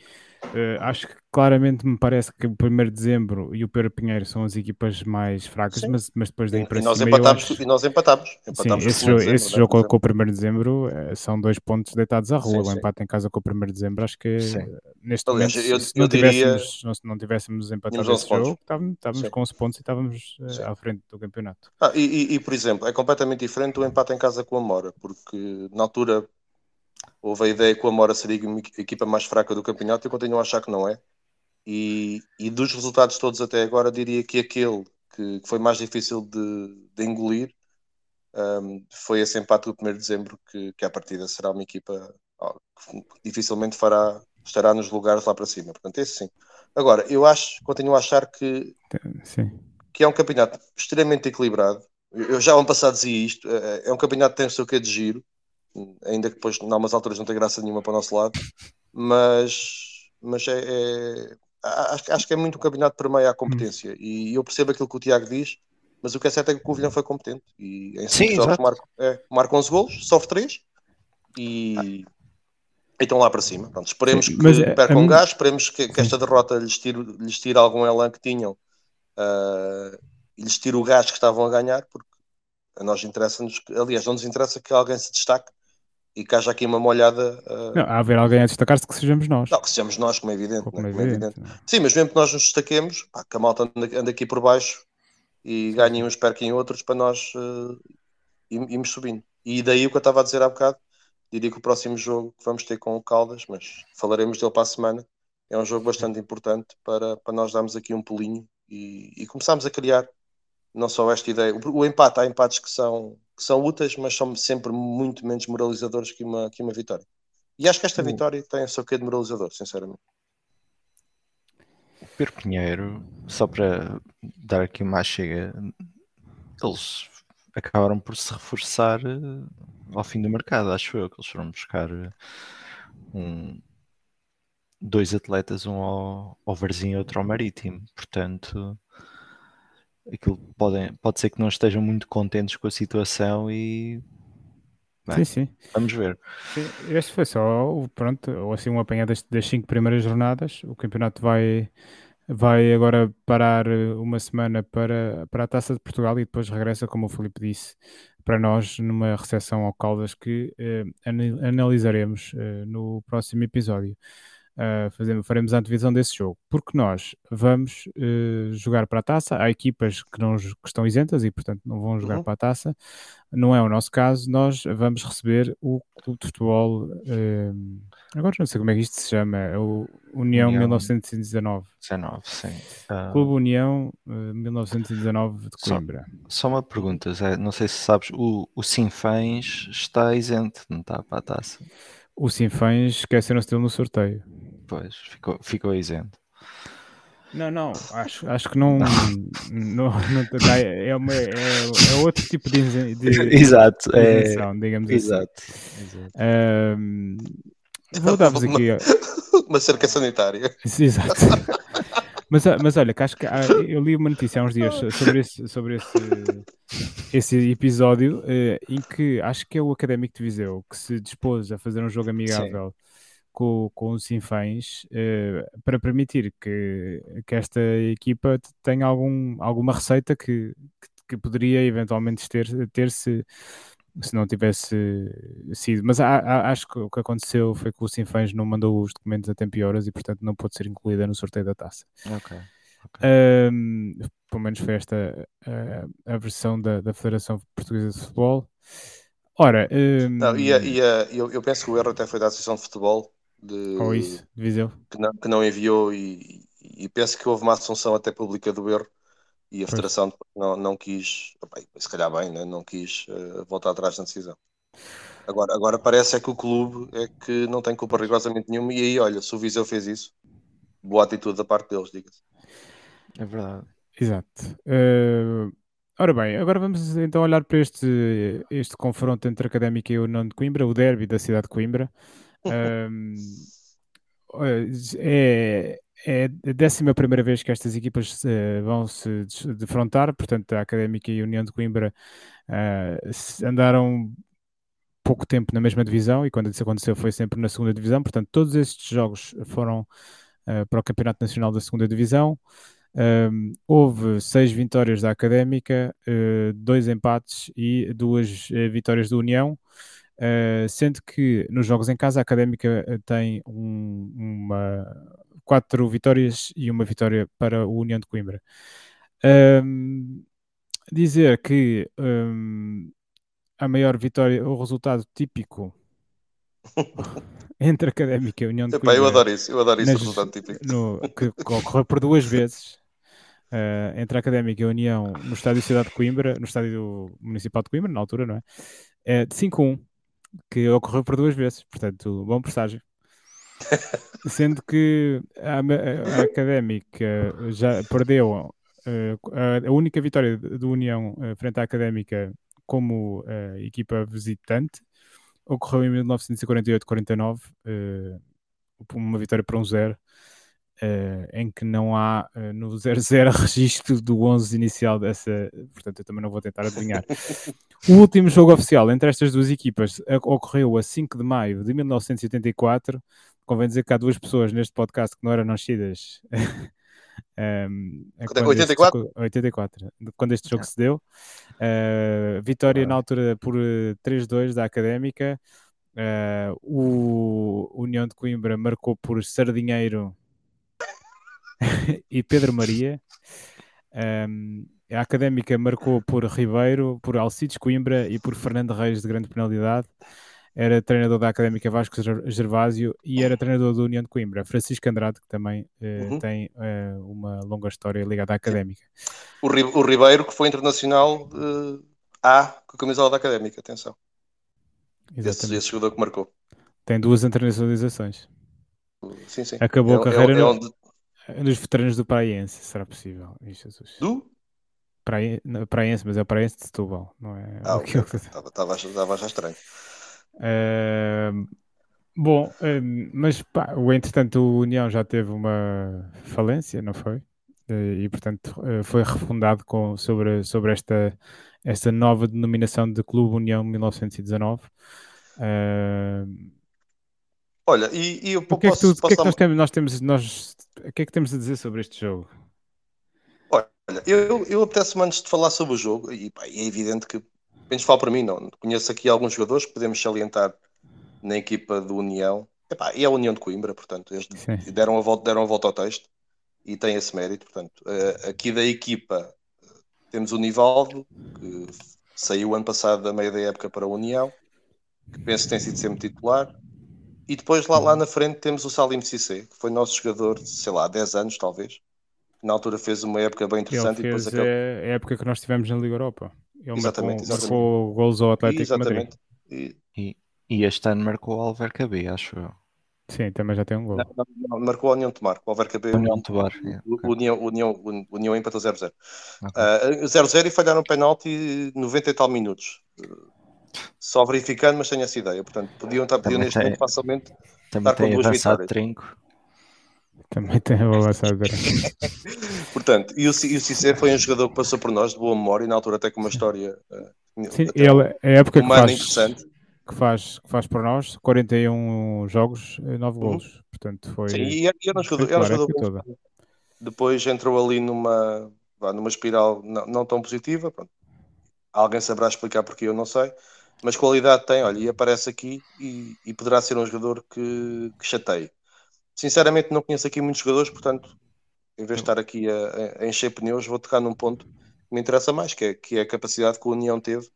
Uh, acho que claramente me parece que o 1 de dezembro e o Pedro Pinheiro são as equipas mais fracas, mas, mas depois daí para e nós empatamos, acho... e nós empatamos. empatamos Sim, esse, jogo, dezembro, esse né? jogo com o 1 de dezembro uh, são dois pontos deitados à rua. Sim, o empate em casa com o 1 de dezembro, acho que sim. neste Aliás, momento, eu, se, não diria... tivéssemos, se não tivéssemos empatado esse jogo, estávamos, estávamos com 11 pontos e estávamos à frente do campeonato. Ah, e, e, e, por exemplo, é completamente diferente o empate em casa com a Mora, porque na altura houve a ideia que o Amora seria a equipa mais fraca do campeonato, eu continuo a achar que não é. E, e dos resultados todos até agora, diria que aquele que, que foi mais difícil de, de engolir um, foi esse empate do 1 de dezembro, que, que à partida será uma equipa que dificilmente fará, estará nos lugares lá para cima. Portanto, esse sim. Agora, eu acho, continuo a achar que, sim. que é um campeonato extremamente equilibrado. Eu já ano passado dizia isto, é, é um campeonato que tem o seu quê de giro, ainda que depois, em algumas alturas, não tem graça nenhuma para o nosso lado, mas, mas é, é acho, acho que é muito um campeonato para meio à competência. E eu percebo aquilo que o Tiago diz, mas o que é certo é que o Covilhão foi competente. E em Sim, jogos marca, é, marca 11 golos, sofre 3 e, e estão lá para cima. Pronto, esperemos Sim, que é, percam um gás, esperemos que, que, esta derrota lhes tire, lhes tire algum elan que tinham uh, e lhes tire o gás que estavam a ganhar, porque a nós interessa-nos, aliás, não nos interessa que alguém se destaque e que haja aqui uma molhada. Uh... Não, há haver alguém a destacar-se que sejamos nós. Não, que sejamos nós, como é evidente. Como, né? é, como é evidente. Sim, mas mesmo que nós nos destaquemos, pá, que a malta anda, anda aqui por baixo e ganhem uns, perquem outros para nós uh, irmos subindo. E daí o que eu estava a dizer há bocado, diria que o próximo jogo que vamos ter com o Caldas, mas falaremos dele para a semana, é um jogo bastante importante para, para nós darmos aqui um pulinho e, e começarmos a criar não só esta ideia. O, o empate, há empates que são que são úteis, mas são sempre muito menos moralizadores que uma, que uma vitória. E acho que esta vitória tem o seu quê de moralizador, sinceramente. O Pedro Pinheiro, só para dar aqui uma chega, eles acabaram por se reforçar eh, ao fim do mercado, acho eu, que eles foram buscar eh, um, dois atletas, um ao, ao Varzinho e outro ao Marítimo. Portanto, aquilo pode, pode ser que não estejam muito contentes com a situação e Bem, sim, sim. Vamos ver. Este foi só, pronto, ou assim um apanhado das, das cinco primeiras jornadas. O campeonato vai, vai agora parar eh, uma semana para, para a Taça de Portugal e depois regressa, como o Felipe disse, para nós numa recepção ao Caldas que eh, analisaremos eh, no próximo episódio uh, fazemos, faremos a antevisão desse jogo, porque nós vamos uh, jogar para a taça. Há equipas que, não, que estão isentas e, portanto, não vão jogar uhum. para a taça. Não é o nosso caso. Nós vamos receber o Clube de Futebol. Uh, agora não sei como é que isto se chama. É o União, União 1919. 19, sim. Uh... Clube União 1919 de Coimbra. Só, só uma pergunta, Zé. Não sei se sabes, o, o Sinfãs está isento, não está para a taça? O Sinfãs esqueceram-se dele no sorteio. Pois, ficou, ficou isento. Não, não, acho, acho que não, não, não é, uma, é, é, outro tipo de, de exato, de é, digamos exato, assim. Exato. Um, vou dar-vos aqui uma cerca sanitária. Exato. Mas, mas olha, que acho que ah, eu li uma notícia há uns dias sobre esse, sobre esse, esse episódio eh, em que acho que é o Académico de Viseu que se dispôs a fazer um jogo amigável Sim com, com os Sinfãs uh, para permitir que, que esta equipa tenha algum, alguma receita que, que, que poderia eventualmente ter, ter se, se não tivesse sido. Mas a, a, acho que o que aconteceu foi que o Sinfãs não mandou os documentos a tempo e horas e, portanto, não pôde ser incluída no sorteio da taça. Ok. okay. Um, pelo menos foi esta a, a versão da, da Federação Portuguesa de Futebol. Ora, um... não, e, a, e a, eu, eu penso que o erro até foi da Associação de Futebol de, Ou isso, de Viseu. Que não, que não enviou e, e, penso que houve uma assunção até pública do erro e a Federação não, não quis, bem, se calhar bem, né? não quis uh, voltar atrás na decisão. Agora, agora parece é que o clube é que não tem culpa rigorosamente nenhuma e aí, olha, se o Viseu fez isso, boa atitude da parte deles, diga-se. É verdade. Exato. Uh, ora bem, agora vamos então olhar para este, este confronto entre a Académica e o Não de Coimbra, o derby da cidade de Coimbra. É, é a décima primeira vez que estas equipas uh, vão se defrontar, portanto, a Académica e a União de Coimbra uh, andaram pouco tempo na mesma divisão e quando isso aconteceu foi sempre na segunda divisão, portanto, todos estes jogos foram uh, para o Campeonato Nacional da Segunda Divisão. Um, houve seis vitórias da Académica, dois empates e duas vitórias da União. Uh, sendo que nos jogos em casa a Académica tem um, uma, quatro vitórias e uma vitória para o União de Coimbra. Um, dizer que um, a maior vitória, o resultado típico entre Académica e União de Coimbra. eu adoro isso, eu adoro isso, nas, resultado típico. No, que, que ocorreu por duas vezes. Uh, entre a Académica e a União no estádio Cidade de Coimbra, no estádio Municipal de Coimbra, na altura, não é? é de 5-1, que ocorreu por duas vezes, portanto, bom presságio. Sendo que a, a, Académica já perdeu uh, a, única vitória do União uh, frente à Académica como uh, equipa visitante ocorreu em 1948-49, uma vitória por um zero. Uh, em que não há uh, no 00 registro do 11 inicial dessa, portanto eu também não vou tentar adivinhar. o último jogo oficial entre estas duas equipas ocorreu a 5 de maio de 1984, Convém dizer que há duas pessoas neste podcast que não eram nascidas. um, 84? Este, 84, quando este jogo se deu. Uh, vitória ah. na altura por 3-2 eh, da Académica. O União de Coimbra marcou por Sardinheiro e Pedro Maria. Um, a Académica marcou por Ribeiro, por Alcides Coimbra e por Fernando Reis de grande penalidade era treinador da Académica Vasco Gervásio e era treinador da União de Coimbra, Francisco Andrade, que também uh, uhum. tem uh, uma longa história ligada à Académica. O, o Ribeiro, que foi internacional A com a camisola da Académica, atenção. Esse, esse jogador que marcou. Tem duas internacionalizações. Sim, sim. Acabou é, a carreira é, é onde... nos veteranos do Praense, será possível? Jesus. Do? Praense, mas é o Praense de Setúbal, não é? Ah, okay. Estava já estranho. Uh, bom, uh, mas pá, o entretanto o União já teve uma falência, não foi? Uh, e portanto eh, foi refundado com, sobre, sobre esta, esta nova denominação de Clube União 1919. Olha, e, e eu o que é que, tu, que, é que nós temos, nós temos nós, o que é que temos a dizer sobre este jogo? Olha, eu, eu apetece-me antes de falar sobre o jogo, e pá, é evidente que menos falo para mim, não. Conheço aqui alguns jogadores que podemos salientar na equipa do União. Epá, e é a União de Coimbra, portanto, eles deram a, volta, deram a volta ao texto e tem esse mérito. Portanto, uh, aqui da equipa temos o Nivaldo, que saiu ano passado da meia da época para a União, que penso que tem sido sempre titular. E depois lá, lá na frente temos o Salim Cissé, que foi nosso jogador, sei lá, há 10 anos talvez. Na altura fez uma época bem interessante. Ele fez e depois acabou... a época que nós tivemos na Liga Europa. Ele exatamente, marcou, exatamente. marcou gols ao Atlético exatamente. Madrid. E, e este ano marcou o Alvercabe, acho eu. Sim, também já tem um gol. Não, não, não, marcou a União de Tomar, o Alvercabe. União de Tomar. Yeah, okay. União, União, União empatou 0-0. 0-0 okay. uh, e falharam um penalti 90 e tal minutos. Só verificando, mas tenho essa ideia. Portanto, podiam, estar, podiam neste tem, momento facilmente também estar com duas vitórias. Trinco. Também tem avançado Portanto, e o, e o Cissé foi um jogador que passou por nós de boa memória, e na altura até com uma história uh, Sim, ele, é a época que faz, interessante. Que faz, que faz por nós 41 jogos, 9 uhum. golos. Portanto, foi. Sim, e era um jogador, era um jogador Depois entrou ali numa, numa espiral não, não tão positiva. Pronto. Alguém saberá explicar porque eu não sei. Mas qualidade tem, olha, e aparece aqui e, e poderá ser um jogador que, que chateie. Sinceramente, não conheço aqui muitos jogadores, portanto, em vez de estar aqui a, a encher pneus, vou tocar num ponto que me interessa mais, que é, que é a capacidade que a União teve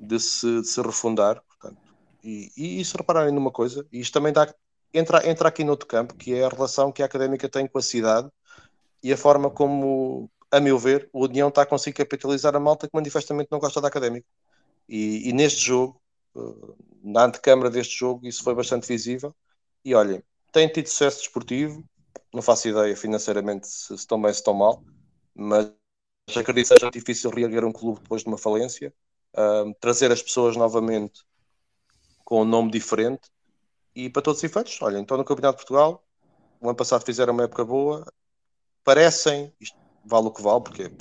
de se, de se refundar. Portanto, e, e, e se repararem numa coisa, e isto também dá, entra, entra aqui no outro campo, que é a relação que a académica tem com a cidade e a forma como, a meu ver, o União está a conseguir capitalizar a malta que manifestamente não gosta da académica. E, e neste jogo, eh, na antecâmara deste jogo, isso foi bastante visível. E olhem, tem tido sucesso desportivo, não faço ideia financeiramente se estão bem, se estão mal, mas acredito que seja difícil reerguer um clube depois de uma falência, uh, trazer as pessoas novamente com um nome diferente E para todos os efeitos, olha, então no Campeonato de Portugal, o ano passado fizeram uma época boa, parecem, isto vale o que vale, porque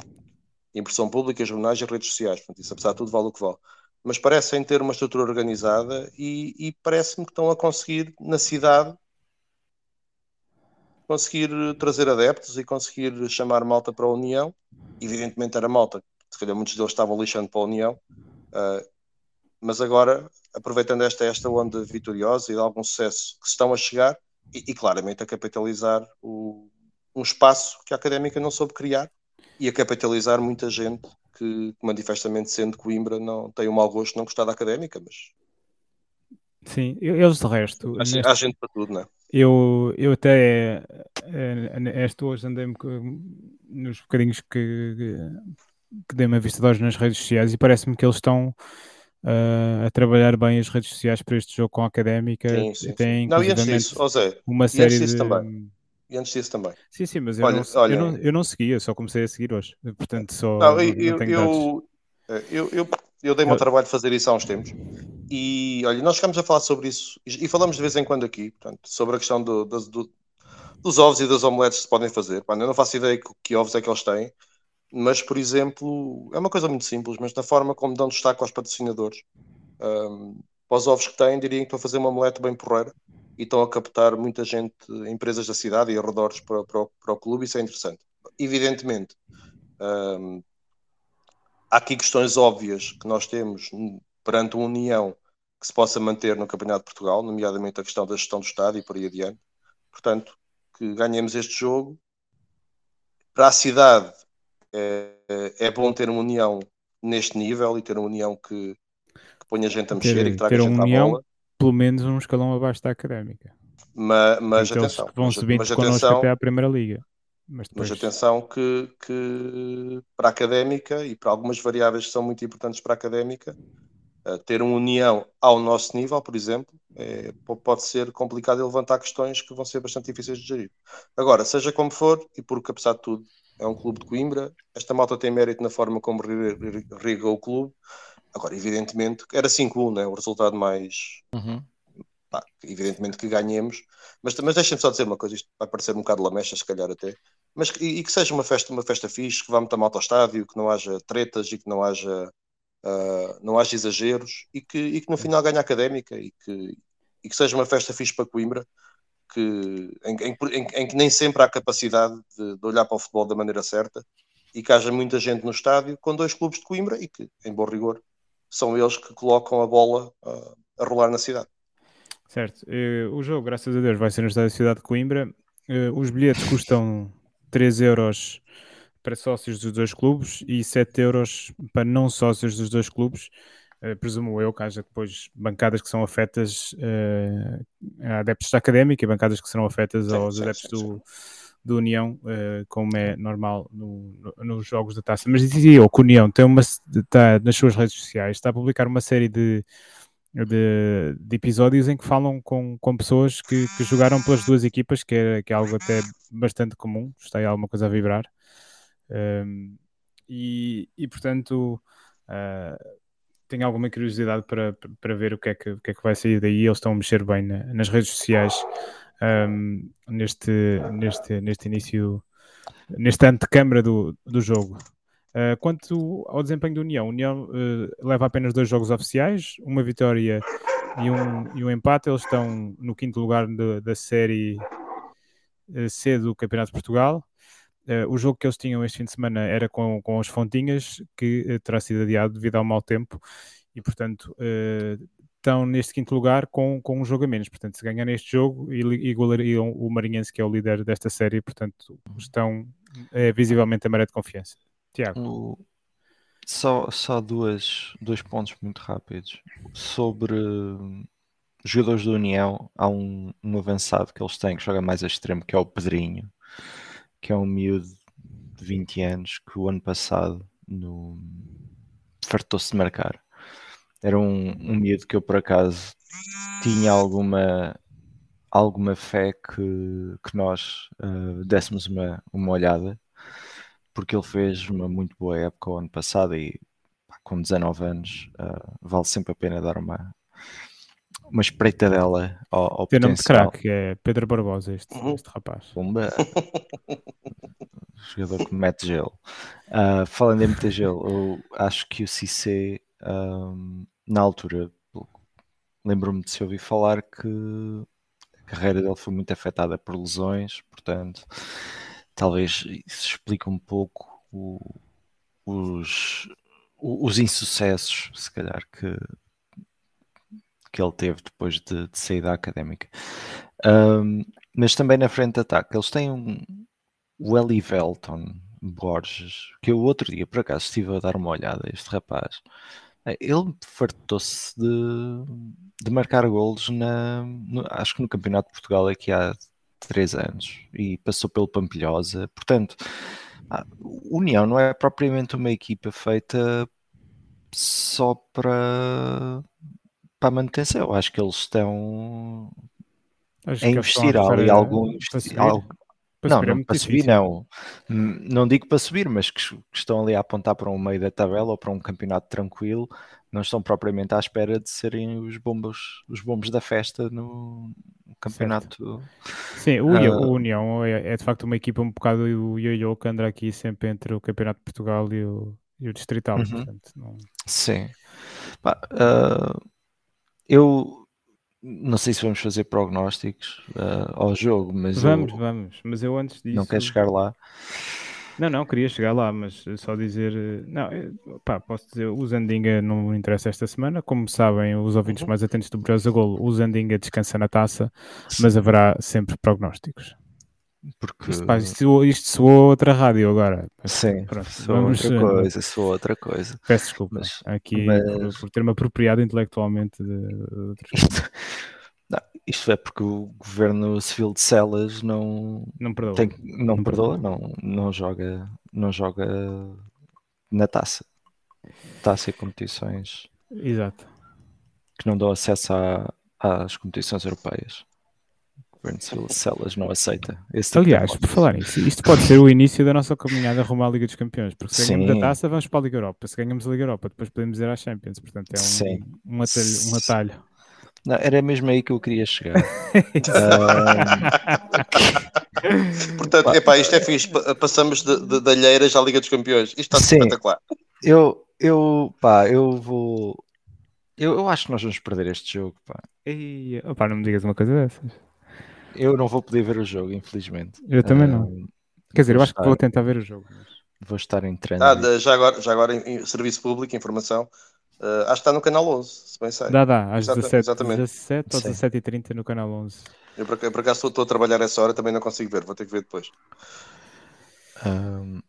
impressão pública, jornais e redes sociais, portanto, isso apesar de tudo vale o que vale. Mas parecem ter uma estrutura organizada e, e parece-me que estão a conseguir, na cidade, conseguir trazer adeptos e conseguir chamar malta para a União. Evidentemente era malta, se calhar muitos deles estavam lixando para a União, uh, mas agora, aproveitando esta, esta onda vitoriosa e de algum sucesso que estão a chegar, e, e claramente a capitalizar o, um espaço que a académica não soube criar e a capitalizar muita gente que manifestamente sendo Coimbra não tem o um mau gosto de não gostar da académica, mas Sim, eles de resto. Há, neste... há gente para tudo, não é? Eu, eu até eh, esta hoje andei-me nos bocadinhos que, que dei uma vista de olhos nas redes sociais e parece-me que eles estão uh, a trabalhar bem as redes sociais para este jogo com a académica. Sim, sim, Tem, sim. Não, e antes disso, José, uma série de... também e antes disso também. Sim, sim, mas eu, olha, não, olha... eu, não, eu não seguia, só comecei a seguir hoje. Portanto, só. Não, eu, não eu, eu, eu, eu, dei-me ao trabalho de fazer isso há uns tempos. E olha, nós ficamos a falar sobre isso e, falamos de vez em quando aqui, portanto, sobre a questão do, do, do, dos ovos e das omeletes que se podem fazer. Pá, eu não faço ideia que, que ovos é que eles têm, mas, por exemplo, é uma coisa muito simples, mas na forma como dão destaque aos patrocinadores. Um, para os ovos que têm, diriam que estão a fazer uma omelete bem porreira e estão a captar muita gente, empresas da cidade e arredores para, para, para o clube, isso é interessante. Evidentemente, um, há aqui questões óbvias que nós temos perante uma União que se possa manter no Campeonato de Portugal, nomeadamente a questão da gestão do Estado e por aí adiante. Portanto, que ganhemos este jogo. Para a cidade é, é bom ter uma União neste nível e ter uma União que, que ponha a gente a mexer ter, e que traga gente união, à bola pelo menos um escalão abaixo da académica. Mas, mas atenção, que vão mas, subindo mas atenção, até à primeira liga. Mas, depois... mas atenção que, que, para a académica e para algumas variáveis que são muito importantes para a académica, uh, ter uma união ao nosso nível, por exemplo, é, pode ser complicado e levantar questões que vão ser bastante difíceis de gerir. Agora, seja como for, e porque apesar de tudo é um clube de Coimbra, esta malta tem mérito na forma como riga o clube, Agora, evidentemente, era 5-1, né? o resultado mais. Uhum. Pá, evidentemente que ganhemos, mas, mas deixem-me só dizer uma coisa: isto vai parecer um bocado lamecha, se calhar até, mas e, e, que seja uma festa, uma festa fixe, que vá muita malta ao estádio, que não haja tretas e que não haja, uh, não haja exageros e que, e que no final ganhe a académica e que, e que seja uma festa fixe para Coimbra. Que, em, em, em, em que nem sempre há capacidade de, de olhar para o futebol da maneira certa e que haja muita gente no estádio com dois clubes de Coimbra e que, em bom rigor, são eles que colocam a bola uh, a rolar na cidade. Certo. Uh, o jogo, graças a Deus, vai ser no estádio da cidade de Coimbra. Uh, os bilhetes custam 3 euros para sócios dos dois clubes e 7 euros para não sócios dos dois clubes. Uh, presumo eu que haja depois bancadas que são afetas uh, a adeptos da académica e bancadas que serão afetas sim, aos sim, adeptos sim, do, do União, uh, como é normal no, no, nos jogos da taça. Mas dizia eu que o União tem uma, está nas suas redes sociais, está a publicar uma série de, de, de episódios em que falam com, com pessoas que, que, jogaram pelas duas equipas, que é, que é algo até bastante comum, está aí alguma coisa a vibrar. Um, ehm, e, e, portanto, uh, tenho alguma curiosidade para, para ver o que, é que, o que é que vai sair daí. Eles estão a mexer bem na, nas redes sociais um, neste, neste, neste início, neste antecâmara do, do jogo. Uh, quanto ao desempenho da União, União uh, leva apenas dois jogos oficiais, uma vitória e um, e um empate. Eles estão no quinto lugar de, da série uh, C do Campeonato de Portugal. o jogo que eles tinham este fim de semana era com, com as Fontinhas, que terá sido adiado devido ao mau tempo, e portanto estão neste quinto lugar com, com um jogo a menos. Portanto, se ganhar neste jogo, igualariam o Marinhense, que é o líder desta série. Portanto, estão é, visivelmente a maré de confiança. Tiago. O... Só, só duas, dois pontos muito rápidos. Sobre jogadores da União, há um, um avançado que eles têm que joga mais a extremo, que é o Pedrinho, que é um miúdo de 20 anos que o ano passado no... fartou-se de marcar era um, um medo que eu por acaso tinha alguma alguma fé que, que nós uh, dessemos uma, uma olhada, porque ele fez uma muito boa época o ano passado e pá, com 19 anos uh, vale sempre a pena dar uma, uma espreitadela ao, ao Tem nome de craque, que é Pedro Barbosa, este, uhum. este rapaz. Pumba. Jogador que mete gelo. Uh, falando em meter gelo, eu acho que o Cissé, um, na altura, lembro-me de se ouvir falar que a carreira dele foi muito afetada por lesões, portanto, talvez isso explique um pouco o, os, os insucessos, se calhar, que, que ele teve depois de, de da académica. Um, mas também na frente de ataque, eles têm um, o Eli Velton Borges, que eu outro dia por acaso estive a dar uma olhada a este rapaz. Eh, ele fartou-se de, de marcar golos na, no, acho que no Campeonato de Portugal aqui há três anos e passou pelo Pampilhosa. Portanto, a União não é propriamente uma equipa feita só para, para a manutenção. Acho que eles estão acho a investir ali algum. Algo, não, não para subir não. Não digo para subir, mas que, que, estão ali a apontar para um meio da tabela ou para um campeonato tranquilo, não estão propriamente à espera de serem os bombos, os bombos da festa no campeonato. Certo. Sim, o, uh, o União é, é, de facto uma equipa um bocado o ioiô que anda aqui sempre entre o Campeonato de Portugal e o, e o Distrital. Uhum. Portanto, não... Sim. uh, eu não sei se vamos fazer prognósticos uh, ao jogo, mas vamos, eu... vamos. Mas eu antes disso não quero chegar lá. Não, não, queria chegar lá, mas só dizer. Eh, não, eh, pá, posso dizer, o Zandinga não me interessa esta semana. Como sabem, os ouvintes uhum. mais atentos do Brasil Gol, o Zandinga descansa na taça, mas haverá sempre prognósticos. Porque... Isto, pá, isto, isto soou outra rádio agora. Sim, pronto, soou vamos, outra coisa, soou outra coisa. Peço desculpa mas, aqui mas... Por, ter-me apropriado intelectualmente de, de outras isto, não, isto é porque o governo civil de Celas não não perdoa, tem, não, não, perdoa, não, não joga não joga na taça. Taça e competições exato. que não dão acesso a, às competições europeias de Celas não aceita tipo aliás por falar nisso isto pode ser o início da nossa caminhada rumo à Liga dos Campeões porque se ganhamos a taça vamos para a Liga Europa se ganhamos a Liga Europa depois podemos ir à Champions portanto é um, um atalho, um atalho não, era mesmo aí que eu queria chegar. uh... Portanto, epá, isto é fixe. Passamos de, de, de alheiras à Liga dos Campeões. Isto está Sim, espetacular. Eu, eu, pá, eu vou. Eu, eu acho que nós vamos perder este jogo, pá. E, opá, não me digas uma coisa dessas. Eu não vou poder ver o jogo, infelizmente. Eu também uh, não. Quer dizer, eu acho estar... que vou tentar ver o jogo. Mas... Vou estar em treino. Ah, já agora, já agora em, em serviço público, informação. Uh, acho que está no canal 11, se bem sei. Dá, dá, às Exata, 17, exatamente. 17 ou 17h30 no canal 11. Eu por, eu, por acaso estou a trabalhar essa hora, também não consigo ver, vou ter que ver depois. Um,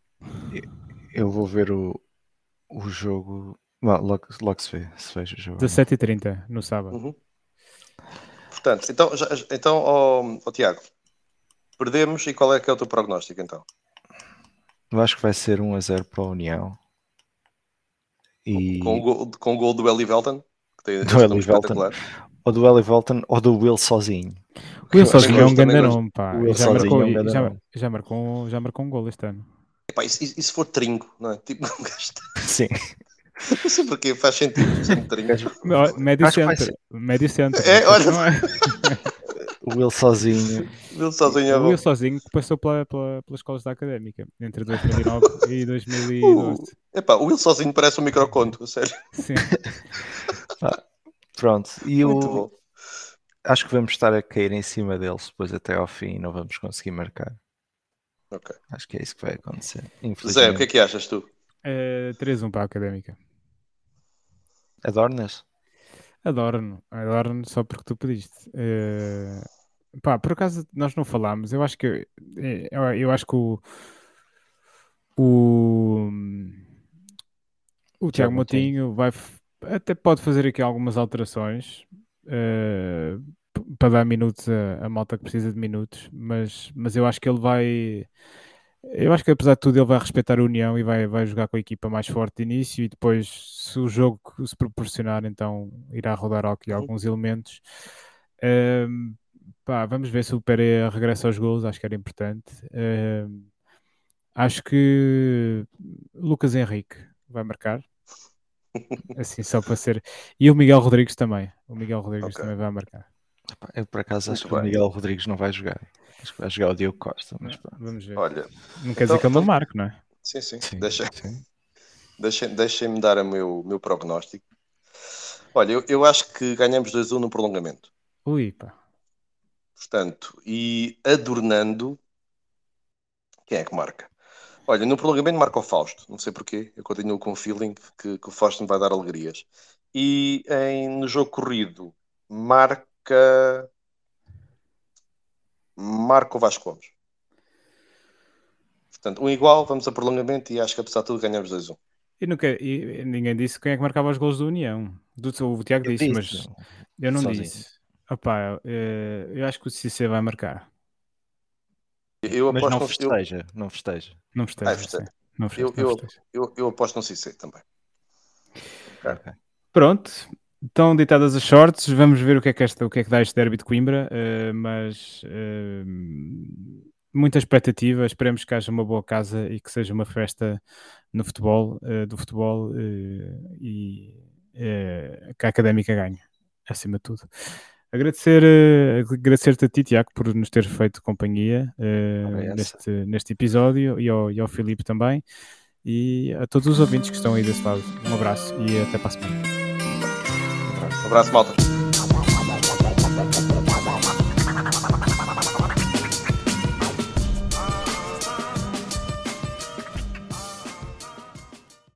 eu vou ver o, o jogo. Well, logo, logo se vê, se vejo o jogo. 17h30 no sábado. Uhum. Portanto, então, já, então oh, oh, Tiago, perdemos e qual é que é o teu prognóstico então? Eu acho que vai ser 1 a 0 para a União. E... Com, o gol, com o gol do Eli Velton, do Eli Velton. Ou do Eli Velton ou do Will sozinho. O Will sozinho é um grande nome, pá. Já marcou, é um já, já, marcou, já marcou um gol este ano. Epá, e, e se for trinco, não é? Tipo, um gajo. Sim. Não sei porque faz sentido. Médio centro. Médio centro. É, olha. É? o Will sozinho. Will sozinho é o Will sozinho que passou pela, pela, pelas escolas da académica entre 2009 e 2012. Uh, epá, o Will sozinho parece um microconto, sério. Sim. ah, pronto. E o. Acho que vamos estar a cair em cima deles depois até ao fim e não vamos conseguir marcar. Ok. Acho que é isso que vai acontecer. Zé, o que é que achas tu? É, 3-1 para a académica. Adornas? Adoro-no, adoro-no só porque tu pediste. Uh, pá, por acaso nós não falámos, eu acho que eh, eu, eu acho que o, o, o Tiago Motinho vai até pode fazer aqui algumas alterações uh, para dar minutos a, a malta que precisa de minutos, mas, mas eu acho que ele vai eu acho que apesar de tudo ele vai respeitar a União e vai, vai jogar com a equipa mais forte de início e depois, se o jogo se proporcionar, então irá rodar aqui alguns elementos. Um, pá, vamos ver se o Pereira regressa aos gols, acho que era importante. Um, acho que Lucas Henrique vai marcar. Assim, só para ser. E o Miguel Rodrigues também. O Miguel Rodrigues okay. também vai marcar. Eu por acaso Muito acho que o Miguel Rodrigues não vai jogar. Acho que vai jogar o Diogo Costa. Mas Vamos ver. Olha, não quer então, dizer que ele não marque, não é? Sim, sim. sim Deixa, sim. Deixem, deixem-me dar o meu, meu prognóstico. Olha, eu, eu acho que ganhamos 2-1 no prolongamento. Ui, pá. Portanto, e adornando, quem é que marca? Olha, no prolongamento marca o Fausto. Não sei porquê. Eu continuo com o feeling que, que o Fausto me vai dar alegrias. E em, no jogo corrido, marca. Marca o Vasco Gomes. Portanto, um igual, vamos a prolongamento e acho que apesar de tudo ganhamos 2-1. E, nunca, e ninguém disse quem é que marcava os gols do União. Do, o Tiago disse, disse, mas eu não Sozinho. disse. Opa, eu, eh, eu acho que o CC vai marcar. Eu mas não festeja, eu... não festeja. Não festeja. Ah, festeja. Não festeja, eu, não festeja. Eu, eu, aposto no CC também. Okay. Pronto, Estão ditadas as shorts, vamos ver o que é que, esta, o que, é que dá este derby de Coimbra, uh, mas uh, muita expectativa, esperemos que haja uma boa casa e que seja uma festa no futebol, uh, do futebol e que a Académica ganhe, acima de tudo. Agradecer, agradecer-te a ti, Tiago, por nos ter feito companhia neste, neste episódio e ao, e ao Filipe também e a todos os ouvintes que estão aí desse lado. Um abraço e até para a semana abraço, malta.